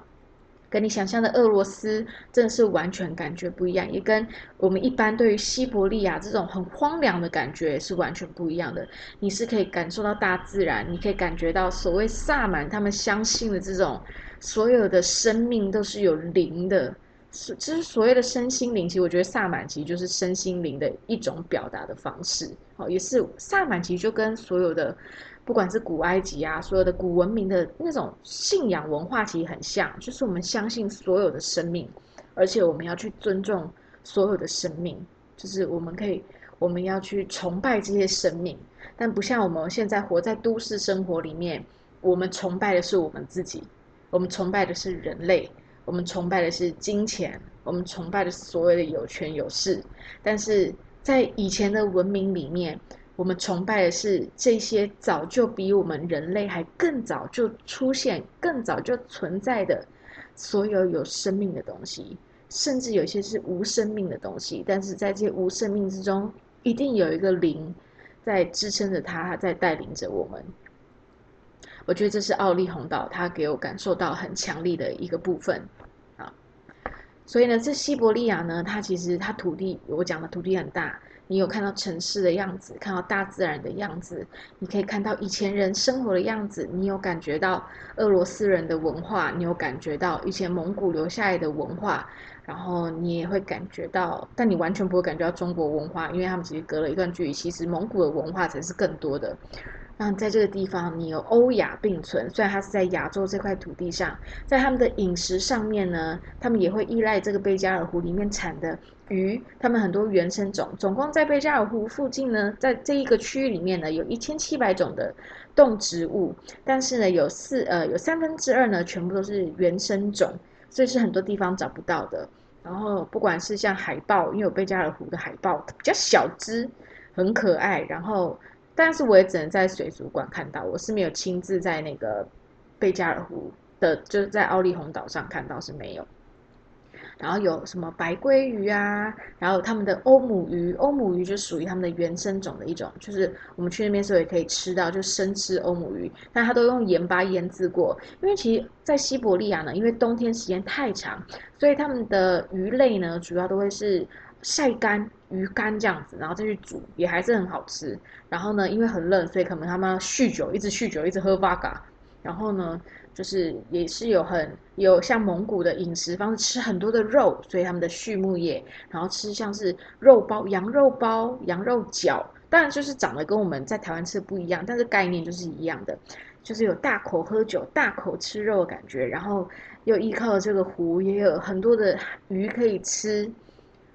跟你想象的俄罗斯真的是完全感觉不一样，也跟我们一般对于西伯利亚这种很荒凉的感觉是完全不一样的。你是可以感受到大自然，你可以感觉到所谓萨满他们相信的这种所有的生命都是有灵的。是，其实所谓的身心灵，其实我觉得萨满其实就是身心灵的一种表达的方式。哦，也是萨满其实就跟所有的，不管是古埃及啊，所有的古文明的那种信仰文化其实很像，就是我们相信所有的生命，而且我们要去尊重所有的生命，就是我们可以，我们要去崇拜这些生命，但不像我们现在活在都市生活里面，我们崇拜的是我们自己，我们崇拜的是人类。我们崇拜的是金钱，我们崇拜的所谓的有权有势，但是在以前的文明里面，我们崇拜的是这些早就比我们人类还更早就出现、更早就存在的所有有生命的东西，甚至有些是无生命的东西。但是在这些无生命之中，一定有一个灵在支撑着它，在带领着我们。我觉得这是奥利洪岛，它给我感受到很强力的一个部分。所以呢，这西伯利亚呢，它其实它土地，我讲的土地很大，你有看到城市的样子，看到大自然的样子，你可以看到以前人生活的样子，你有感觉到俄罗斯人的文化，你有感觉到以前蒙古留下来的文化，然后你也会感觉到，但你完全不会感觉到中国文化，因为他们其实隔了一段距离，其实蒙古的文化才是更多的。那在这个地方，你有欧亚并存。虽然它是在亚洲这块土地上，在他们的饮食上面呢，他们也会依赖这个贝加尔湖里面产的鱼。他们很多原生种，总共在贝加尔湖附近呢，在这一个区域里面呢，有一千七百种的动植物。但是呢，有四呃有三分之二呢，全部都是原生种，所以是很多地方找不到的。然后不管是像海豹，因为有贝加尔湖的海豹比较小只，很可爱。然后，但是我也只能在水族馆看到，我是没有亲自在那个贝加尔湖的，就是在奥利洪岛上看到是没有。然后有什么白鲑鱼啊，然后他们的欧姆鱼，欧姆鱼就属于他们的原生种的一种，就是我们去那边时候也可以吃到，就生吃欧姆鱼，但它都用盐巴腌制过。因为其实，在西伯利亚呢，因为冬天时间太长，所以他们的鱼类呢，主要都会是晒干鱼干这样子，然后再去煮，也还是很好吃。然后呢，因为很冷，所以可能他们酗酒，一直酗酒，一直喝 vodka。然后呢？就是也是有很有像蒙古的饮食方式，吃很多的肉，所以他们的畜牧业，然后吃像是肉包、羊肉包、羊肉饺，当然就是长得跟我们在台湾吃的不一样，但是概念就是一样的，就是有大口喝酒、大口吃肉的感觉，然后又依靠这个湖，也有很多的鱼可以吃，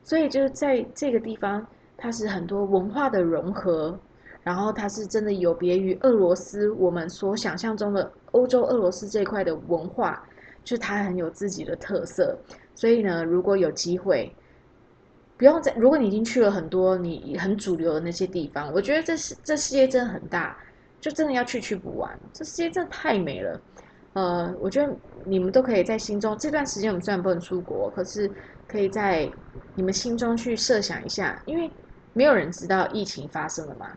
所以就是在这个地方，它是很多文化的融合。然后它是真的有别于俄罗斯，我们所想象中的欧洲俄罗斯这一块的文化，就它很有自己的特色。所以呢，如果有机会，不用在，如果你已经去了很多你很主流的那些地方，我觉得这世这世界真的很大，就真的要去去不完。这世界真的太美了。呃，我觉得你们都可以在心中这段时间，我们虽然不能出国，可是可以在你们心中去设想一下，因为没有人知道疫情发生了嘛。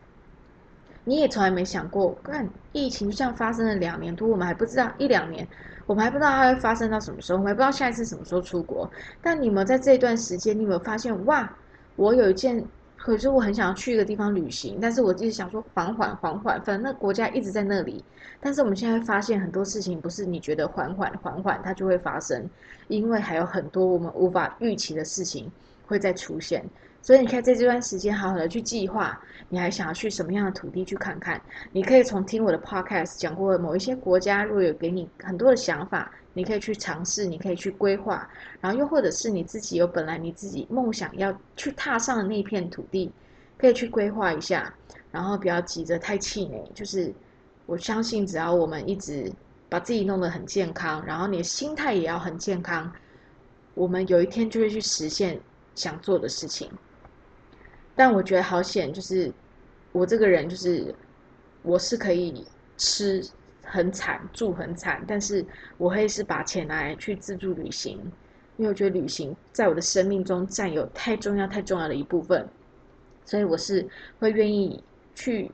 你也从来没想过，看疫情就这样发生了两年多，我们还不知道一两年，我们还不知道它会发生到什么时候，我们还不知道下一次什么时候出国。但你们在这段时间，你有没有发现哇？我有一件，可是我很想要去一个地方旅行，但是我一直想说缓缓缓缓，反正那国家一直在那里。但是我们现在发现很多事情不是你觉得缓缓缓缓它就会发生，因为还有很多我们无法预期的事情会再出现。所以你可以在这段时间好好的去计划，你还想要去什么样的土地去看看？你可以从听我的 podcast 讲过某一些国家，如果有给你很多的想法，你可以去尝试，你可以去规划，然后又或者是你自己有本来你自己梦想要去踏上的那片土地，可以去规划一下，然后不要急着太气馁。就是我相信，只要我们一直把自己弄得很健康，然后你的心态也要很健康，我们有一天就会去实现想做的事情。但我觉得好险，就是我这个人，就是我是可以吃很惨、住很惨，但是我会是把钱拿来去自助旅行，因为我觉得旅行在我的生命中占有太重要、太重要的一部分，所以我是会愿意去。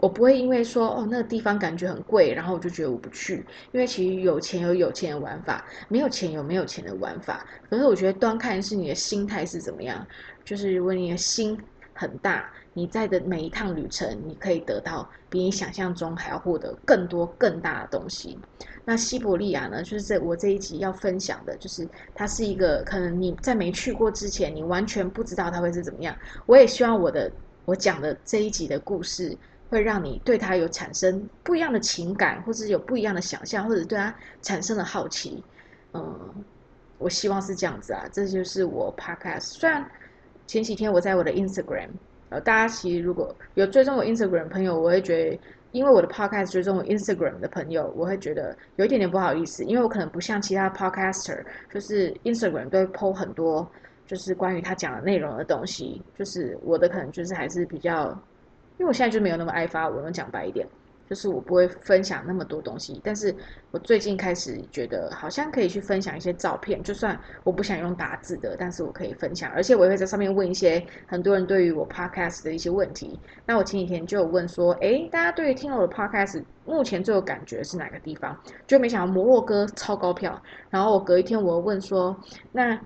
我不会因为说哦那个地方感觉很贵，然后我就觉得我不去，因为其实有钱有有钱的玩法，没有钱有没有钱的玩法。可是我觉得端看是你的心态是怎么样。就是如果你的心很大，你在的每一趟旅程，你可以得到比你想象中还要获得更多更大的东西。那西伯利亚呢？就是这我这一集要分享的，就是它是一个可能你在没去过之前，你完全不知道它会是怎么样。我也希望我的我讲的这一集的故事，会让你对它有产生不一样的情感，或者有不一样的想象，或者对它产生了好奇。嗯，我希望是这样子啊。这就是我 podcast，虽然。前几天我在我的 Instagram，呃，大家其实如果有追踪我 Instagram 朋友，我会觉得，因为我的 podcast 追踪我 Instagram 的朋友，我会觉得有一点点不好意思，因为我可能不像其他 podcaster，就是 Instagram 都会 po 很多，就是关于他讲的内容的东西，就是我的可能就是还是比较，因为我现在就没有那么爱发文，讲白一点。就是我不会分享那么多东西，但是我最近开始觉得好像可以去分享一些照片，就算我不想用打字的，但是我可以分享，而且我也会在上面问一些很多人对于我 podcast 的一些问题。那我前几天就有问说，哎，大家对于听了我的 podcast 目前最有感觉是哪个地方？就没想到摩洛哥超高票，然后我隔一天我又问说，那。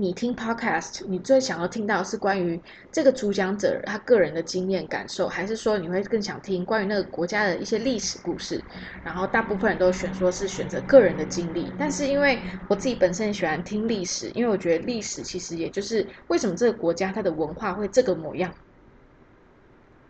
你听 podcast，你最想要听到是关于这个主讲者他个人的经验感受，还是说你会更想听关于那个国家的一些历史故事？然后大部分人都选说是选择个人的经历，但是因为我自己本身喜欢听历史，因为我觉得历史其实也就是为什么这个国家它的文化会这个模样，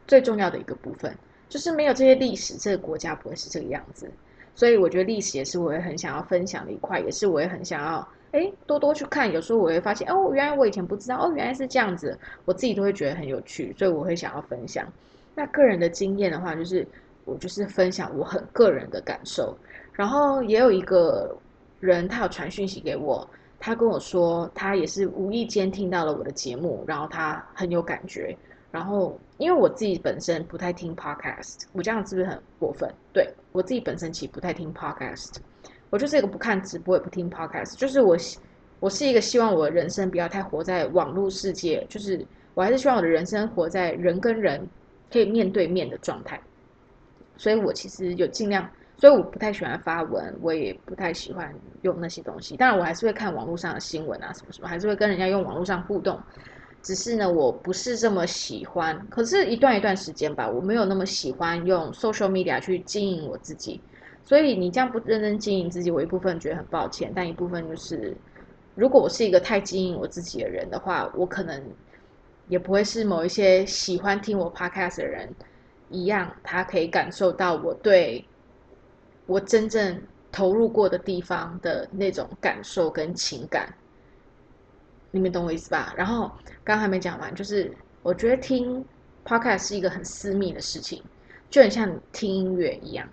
最重要的一个部分就是没有这些历史，这个国家不会是这个样子。所以我觉得历史也是我也很想要分享的一块，也是我也很想要。哎，多多去看，有时候我会发现，哦，原来我以前不知道，哦，原来是这样子，我自己都会觉得很有趣，所以我会想要分享。那个人的经验的话，就是我就是分享我很个人的感受。然后也有一个人，他有传讯息给我，他跟我说，他也是无意间听到了我的节目，然后他很有感觉。然后，因为我自己本身不太听 podcast，我这样是不是很过分？对我自己本身其实不太听 podcast，我就是一个不看直播也不听 podcast，就是我我是一个希望我的人生不要太活在网络世界，就是我还是希望我的人生活在人跟人可以面对面的状态。所以我其实有尽量。所以我不太喜欢发文，我也不太喜欢用那些东西。当然，我还是会看网络上的新闻啊，什么什么，还是会跟人家用网络上互动。只是呢，我不是这么喜欢。可是，一段一段时间吧，我没有那么喜欢用 social media 去经营我自己。所以，你这样不认真经营自己，我一部分觉得很抱歉。但一部分就是，如果我是一个太经营我自己的人的话，我可能也不会是某一些喜欢听我 podcast 的人一样，他可以感受到我对。我真正投入过的地方的那种感受跟情感，你们懂我意思吧？然后刚还没讲完，就是我觉得听 podcast 是一个很私密的事情，就很像听音乐一样，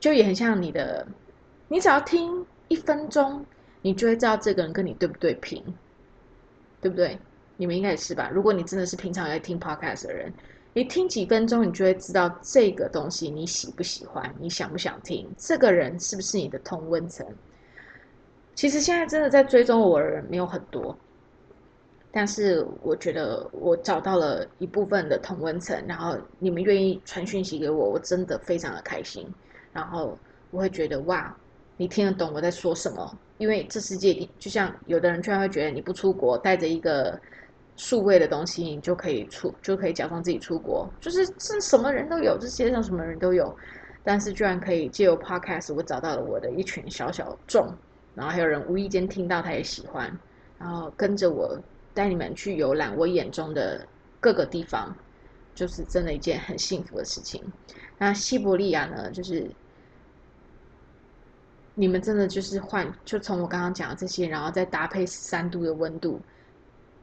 就也很像你的，你只要听一分钟，你就会知道这个人跟你对不对频，对不对？你们应该也是吧？如果你真的是平常在听 podcast 的人。你听几分钟，你就会知道这个东西你喜不喜欢，你想不想听？这个人是不是你的同温层？其实现在真的在追踪我的人没有很多，但是我觉得我找到了一部分的同温层，然后你们愿意传讯息给我，我真的非常的开心。然后我会觉得哇，你听得懂我在说什么？因为这世界就像有的人居然会觉得你不出国，带着一个。数位的东西，你就可以出，就可以假装自己出国，就是这什么人都有，这世界上什么人都有，但是居然可以借由 podcast，我找到了我的一群小小众，然后还有人无意间听到，他也喜欢，然后跟着我带你们去游览我眼中的各个地方，就是真的一件很幸福的事情。那西伯利亚呢，就是你们真的就是换，就从我刚刚讲的这些，然后再搭配三度的温度。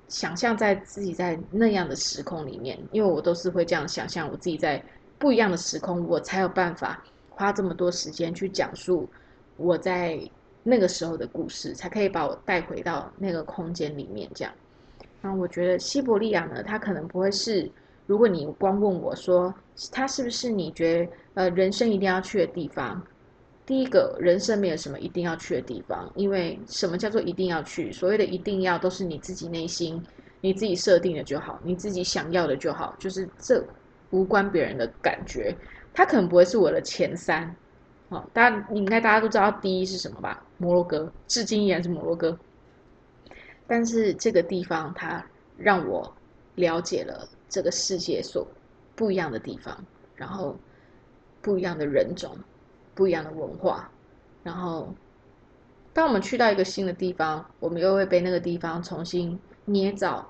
想象在自己在那样的时空里面，因为我都是会这样想象，我自己在不一样的时空，我才有办法花这么多时间去讲述我在那个时候的故事，才可以把我带回到那个空间里面。这样，那我觉得西伯利亚呢，它可能不会是，如果你光问我说它是不是你觉得呃人生一定要去的地方。第一个人生没有什么一定要去的地方，因为什么叫做一定要去？所谓的一定要，都是你自己内心你自己设定的就好，你自己想要的就好，就是这无关别人的感觉。它可能不会是我的前三，哦，大家应该大家都知道第一是什么吧？摩洛哥，至今依然是摩洛哥。但是这个地方它让我了解了这个世界所不一样的地方，然后不一样的人种。不一样的文化，然后当我们去到一个新的地方，我们又会被那个地方重新捏造，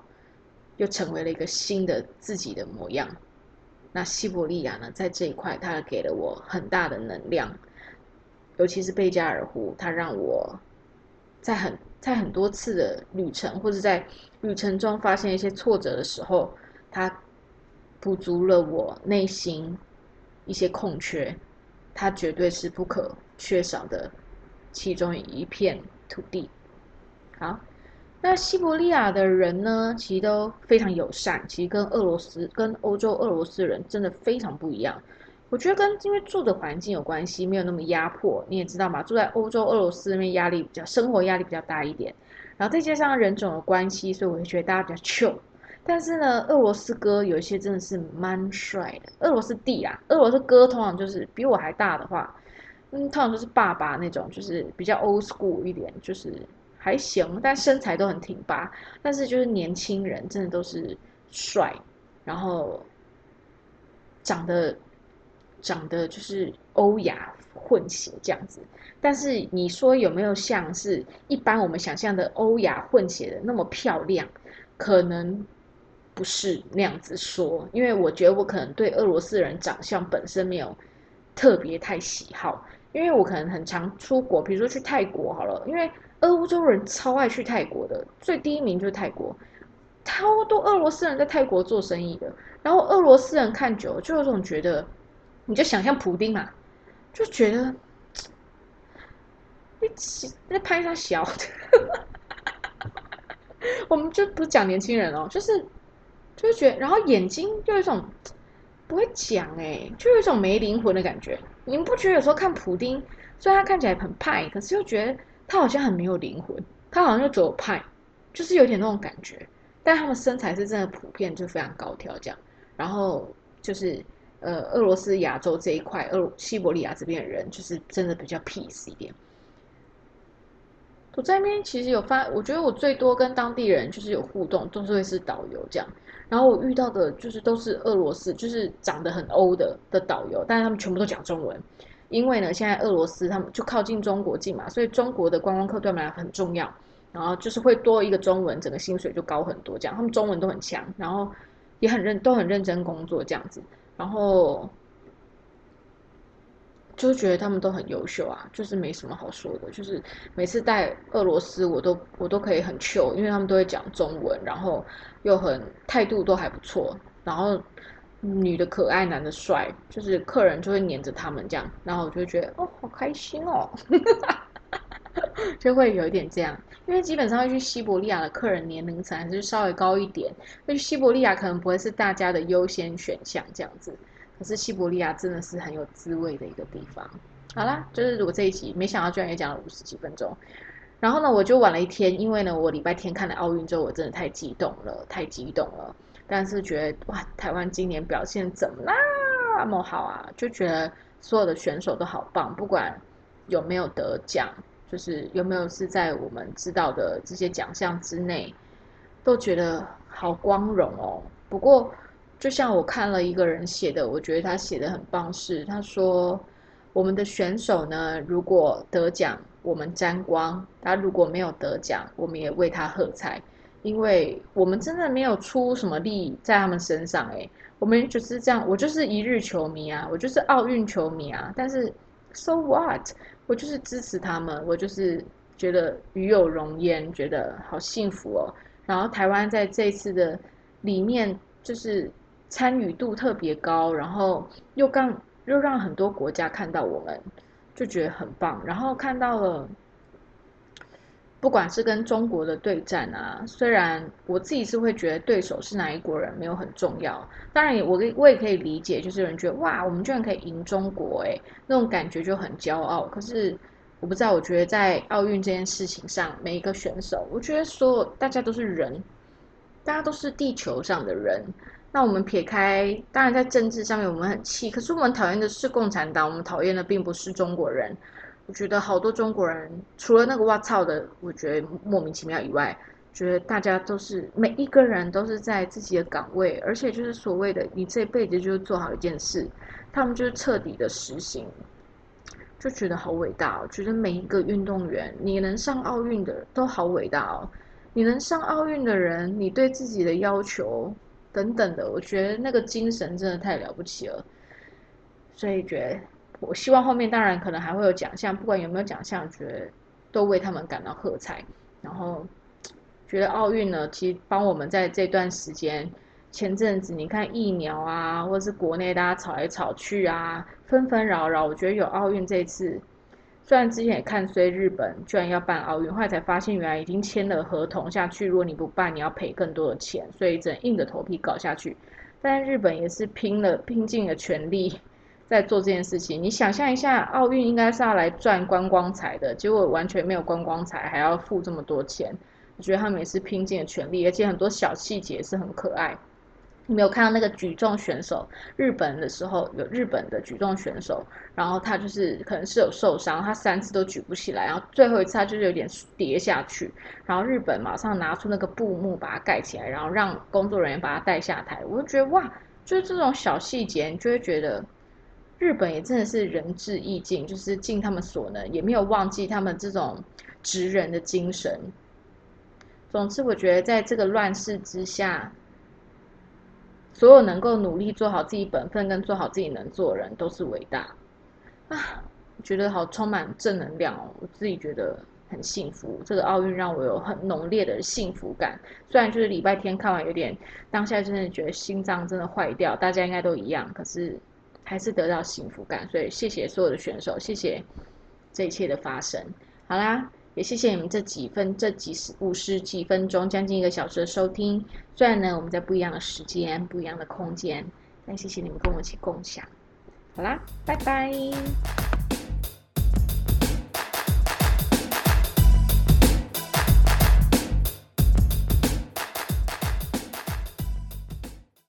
又成为了一个新的自己的模样。那西伯利亚呢，在这一块，它给了我很大的能量，尤其是贝加尔湖，它让我在很在很多次的旅程，或者在旅程中发现一些挫折的时候，它补足了我内心一些空缺。它绝对是不可缺少的其中一片土地。好，那西伯利亚的人呢，其实都非常友善，其实跟俄罗斯、跟欧洲俄罗斯人真的非常不一样。我觉得跟因为住的环境有关系，没有那么压迫。你也知道嘛，住在欧洲、俄罗斯那边压力比较，生活压力比较大一点。然后再加上人种的关系，所以我会觉得大家比较 chill。但是呢，俄罗斯哥有一些真的是蛮帅的。俄罗斯弟啊，俄罗斯哥通常就是比我还大的话，嗯，通常就是爸爸那种，就是比较 old school 一点，就是还行，但身材都很挺拔。但是就是年轻人真的都是帅，然后长得长得就是欧亚混血这样子。但是你说有没有像是一般我们想象的欧亚混血的那么漂亮？可能。不是那样子说，因为我觉得我可能对俄罗斯人长相本身没有特别太喜好，因为我可能很常出国，比如说去泰国好了，因为欧洲人超爱去泰国的，最第一名就是泰国，超多俄罗斯人在泰国做生意的，然后俄罗斯人看久了就有种觉得，你就想象普丁嘛，就觉得你在拍他小的。我们就不讲年轻人哦，就是就会觉得，然后眼睛就有一种不会讲哎，就有一种没灵魂的感觉。你们不觉得有时候看普丁，虽然他看起来很派，可是又觉得他好像很没有灵魂，他好像就只有派，就是有点那种感觉。但他们身材是真的普遍就非常高挑这样，然后就是呃，俄罗斯亚洲这一块，俄西伯利亚这边的人就是真的比较 peace 一点。我在那边其实有发，我觉得我最多跟当地人就是有互动，都是会是导游这样。然后我遇到的就是都是俄罗斯，就是长得很欧的的导游，但是他们全部都讲中文。因为呢，现在俄罗斯他们就靠近中国近嘛，所以中国的观光客对我们来很重要。然后就是会多一个中文，整个薪水就高很多。这样他们中文都很强，然后也很认，都很认真工作这样子。然后。就觉得他们都很优秀啊，就是没什么好说的。就是每次带俄罗斯，我都我都可以很 chill，因为他们都会讲中文，然后又很态度都还不错。然后女的可爱，男的帅，就是客人就会黏着他们这样，然后我就觉得哦，好开心哦，就会有一点这样。因为基本上去西伯利亚的客人年龄层还是稍微高一点，所以西伯利亚可能不会是大家的优先选项这样子。可是西伯利亚真的是很有滋味的一个地方。好啦，就是如果这一集没想到居然也讲了五十几分钟，然后呢我就晚了一天，因为呢我礼拜天看了奥运之后，我真的太激动了，太激动了。但是觉得哇，台湾今年表现怎么那么好啊？就觉得所有的选手都好棒，不管有没有得奖，就是有没有是在我们知道的这些奖项之内，都觉得好光荣哦。不过。就像我看了一个人写的，我觉得他写的很棒，是他说我们的选手呢，如果得奖，我们沾光；他如果没有得奖，我们也为他喝彩，因为我们真的没有出什么力在他们身上。诶，我们就是这样，我就是一日球迷啊，我就是奥运球迷啊。但是 so what？我就是支持他们，我就是觉得与有荣焉，觉得好幸福哦。然后台湾在这次的里面，就是。参与度特别高，然后又让又让很多国家看到我们，就觉得很棒。然后看到了，不管是跟中国的对战啊，虽然我自己是会觉得对手是哪一国人没有很重要，当然我我也可以理解，就是有人觉得哇，我们居然可以赢中国，哎，那种感觉就很骄傲。可是我不知道，我觉得在奥运这件事情上，每一个选手，我觉得所有大家都是人，大家都是地球上的人。那我们撇开，当然在政治上面我们很气，可是我们讨厌的是共产党，我们讨厌的并不是中国人。我觉得好多中国人，除了那个“哇操”的，我觉得莫名其妙以外，觉得大家都是每一个人都是在自己的岗位，而且就是所谓的你这辈子就是做好一件事，他们就是彻底的实行，就觉得好伟大。我觉得每一个运动员，你能上奥运的都好伟大哦。你能上奥运的人，你对自己的要求。等等的，我觉得那个精神真的太了不起了，所以觉得我希望后面当然可能还会有奖项，不管有没有奖项，觉得都为他们感到喝彩。然后觉得奥运呢，其实帮我们在这段时间，前阵子你看疫苗啊，或者是国内大家吵来吵去啊，纷纷扰扰，我觉得有奥运这次。虽然之前也看衰日本居然要办奥运，后来才发现原来已经签了合同下去，如果你不办，你要赔更多的钱，所以只能硬着头皮搞下去。但日本也是拼了拼尽了全力在做这件事情。你想象一下，奥运应该是要来赚观光财的，结果完全没有观光财，还要付这么多钱。我觉得他们也是拼尽了全力，而且很多小细节是很可爱。你没有看到那个举重选手，日本的时候有日本的举重选手，然后他就是可能是有受伤，他三次都举不起来，然后最后一次他就是有点跌下去，然后日本马上拿出那个布幕把它盖起来，然后让工作人员把他带下台。我就觉得哇，就是这种小细节，你就会觉得日本也真的是仁至义尽，就是尽他们所能，也没有忘记他们这种职人的精神。总之，我觉得在这个乱世之下。所有能够努力做好自己本分跟做好自己能做的人都是伟大啊！觉得好充满正能量哦，我自己觉得很幸福。这个奥运让我有很浓烈的幸福感。虽然就是礼拜天看完有点，当下真的觉得心脏真的坏掉，大家应该都一样，可是还是得到幸福感。所以谢谢所有的选手，谢谢这一切的发生。好啦。也谢谢你们这几分这几十五十几分钟，将近一个小时的收听。虽然呢，我们在不一样的时间、不一样的空间，但谢谢你们跟我一起共享。好啦，拜拜。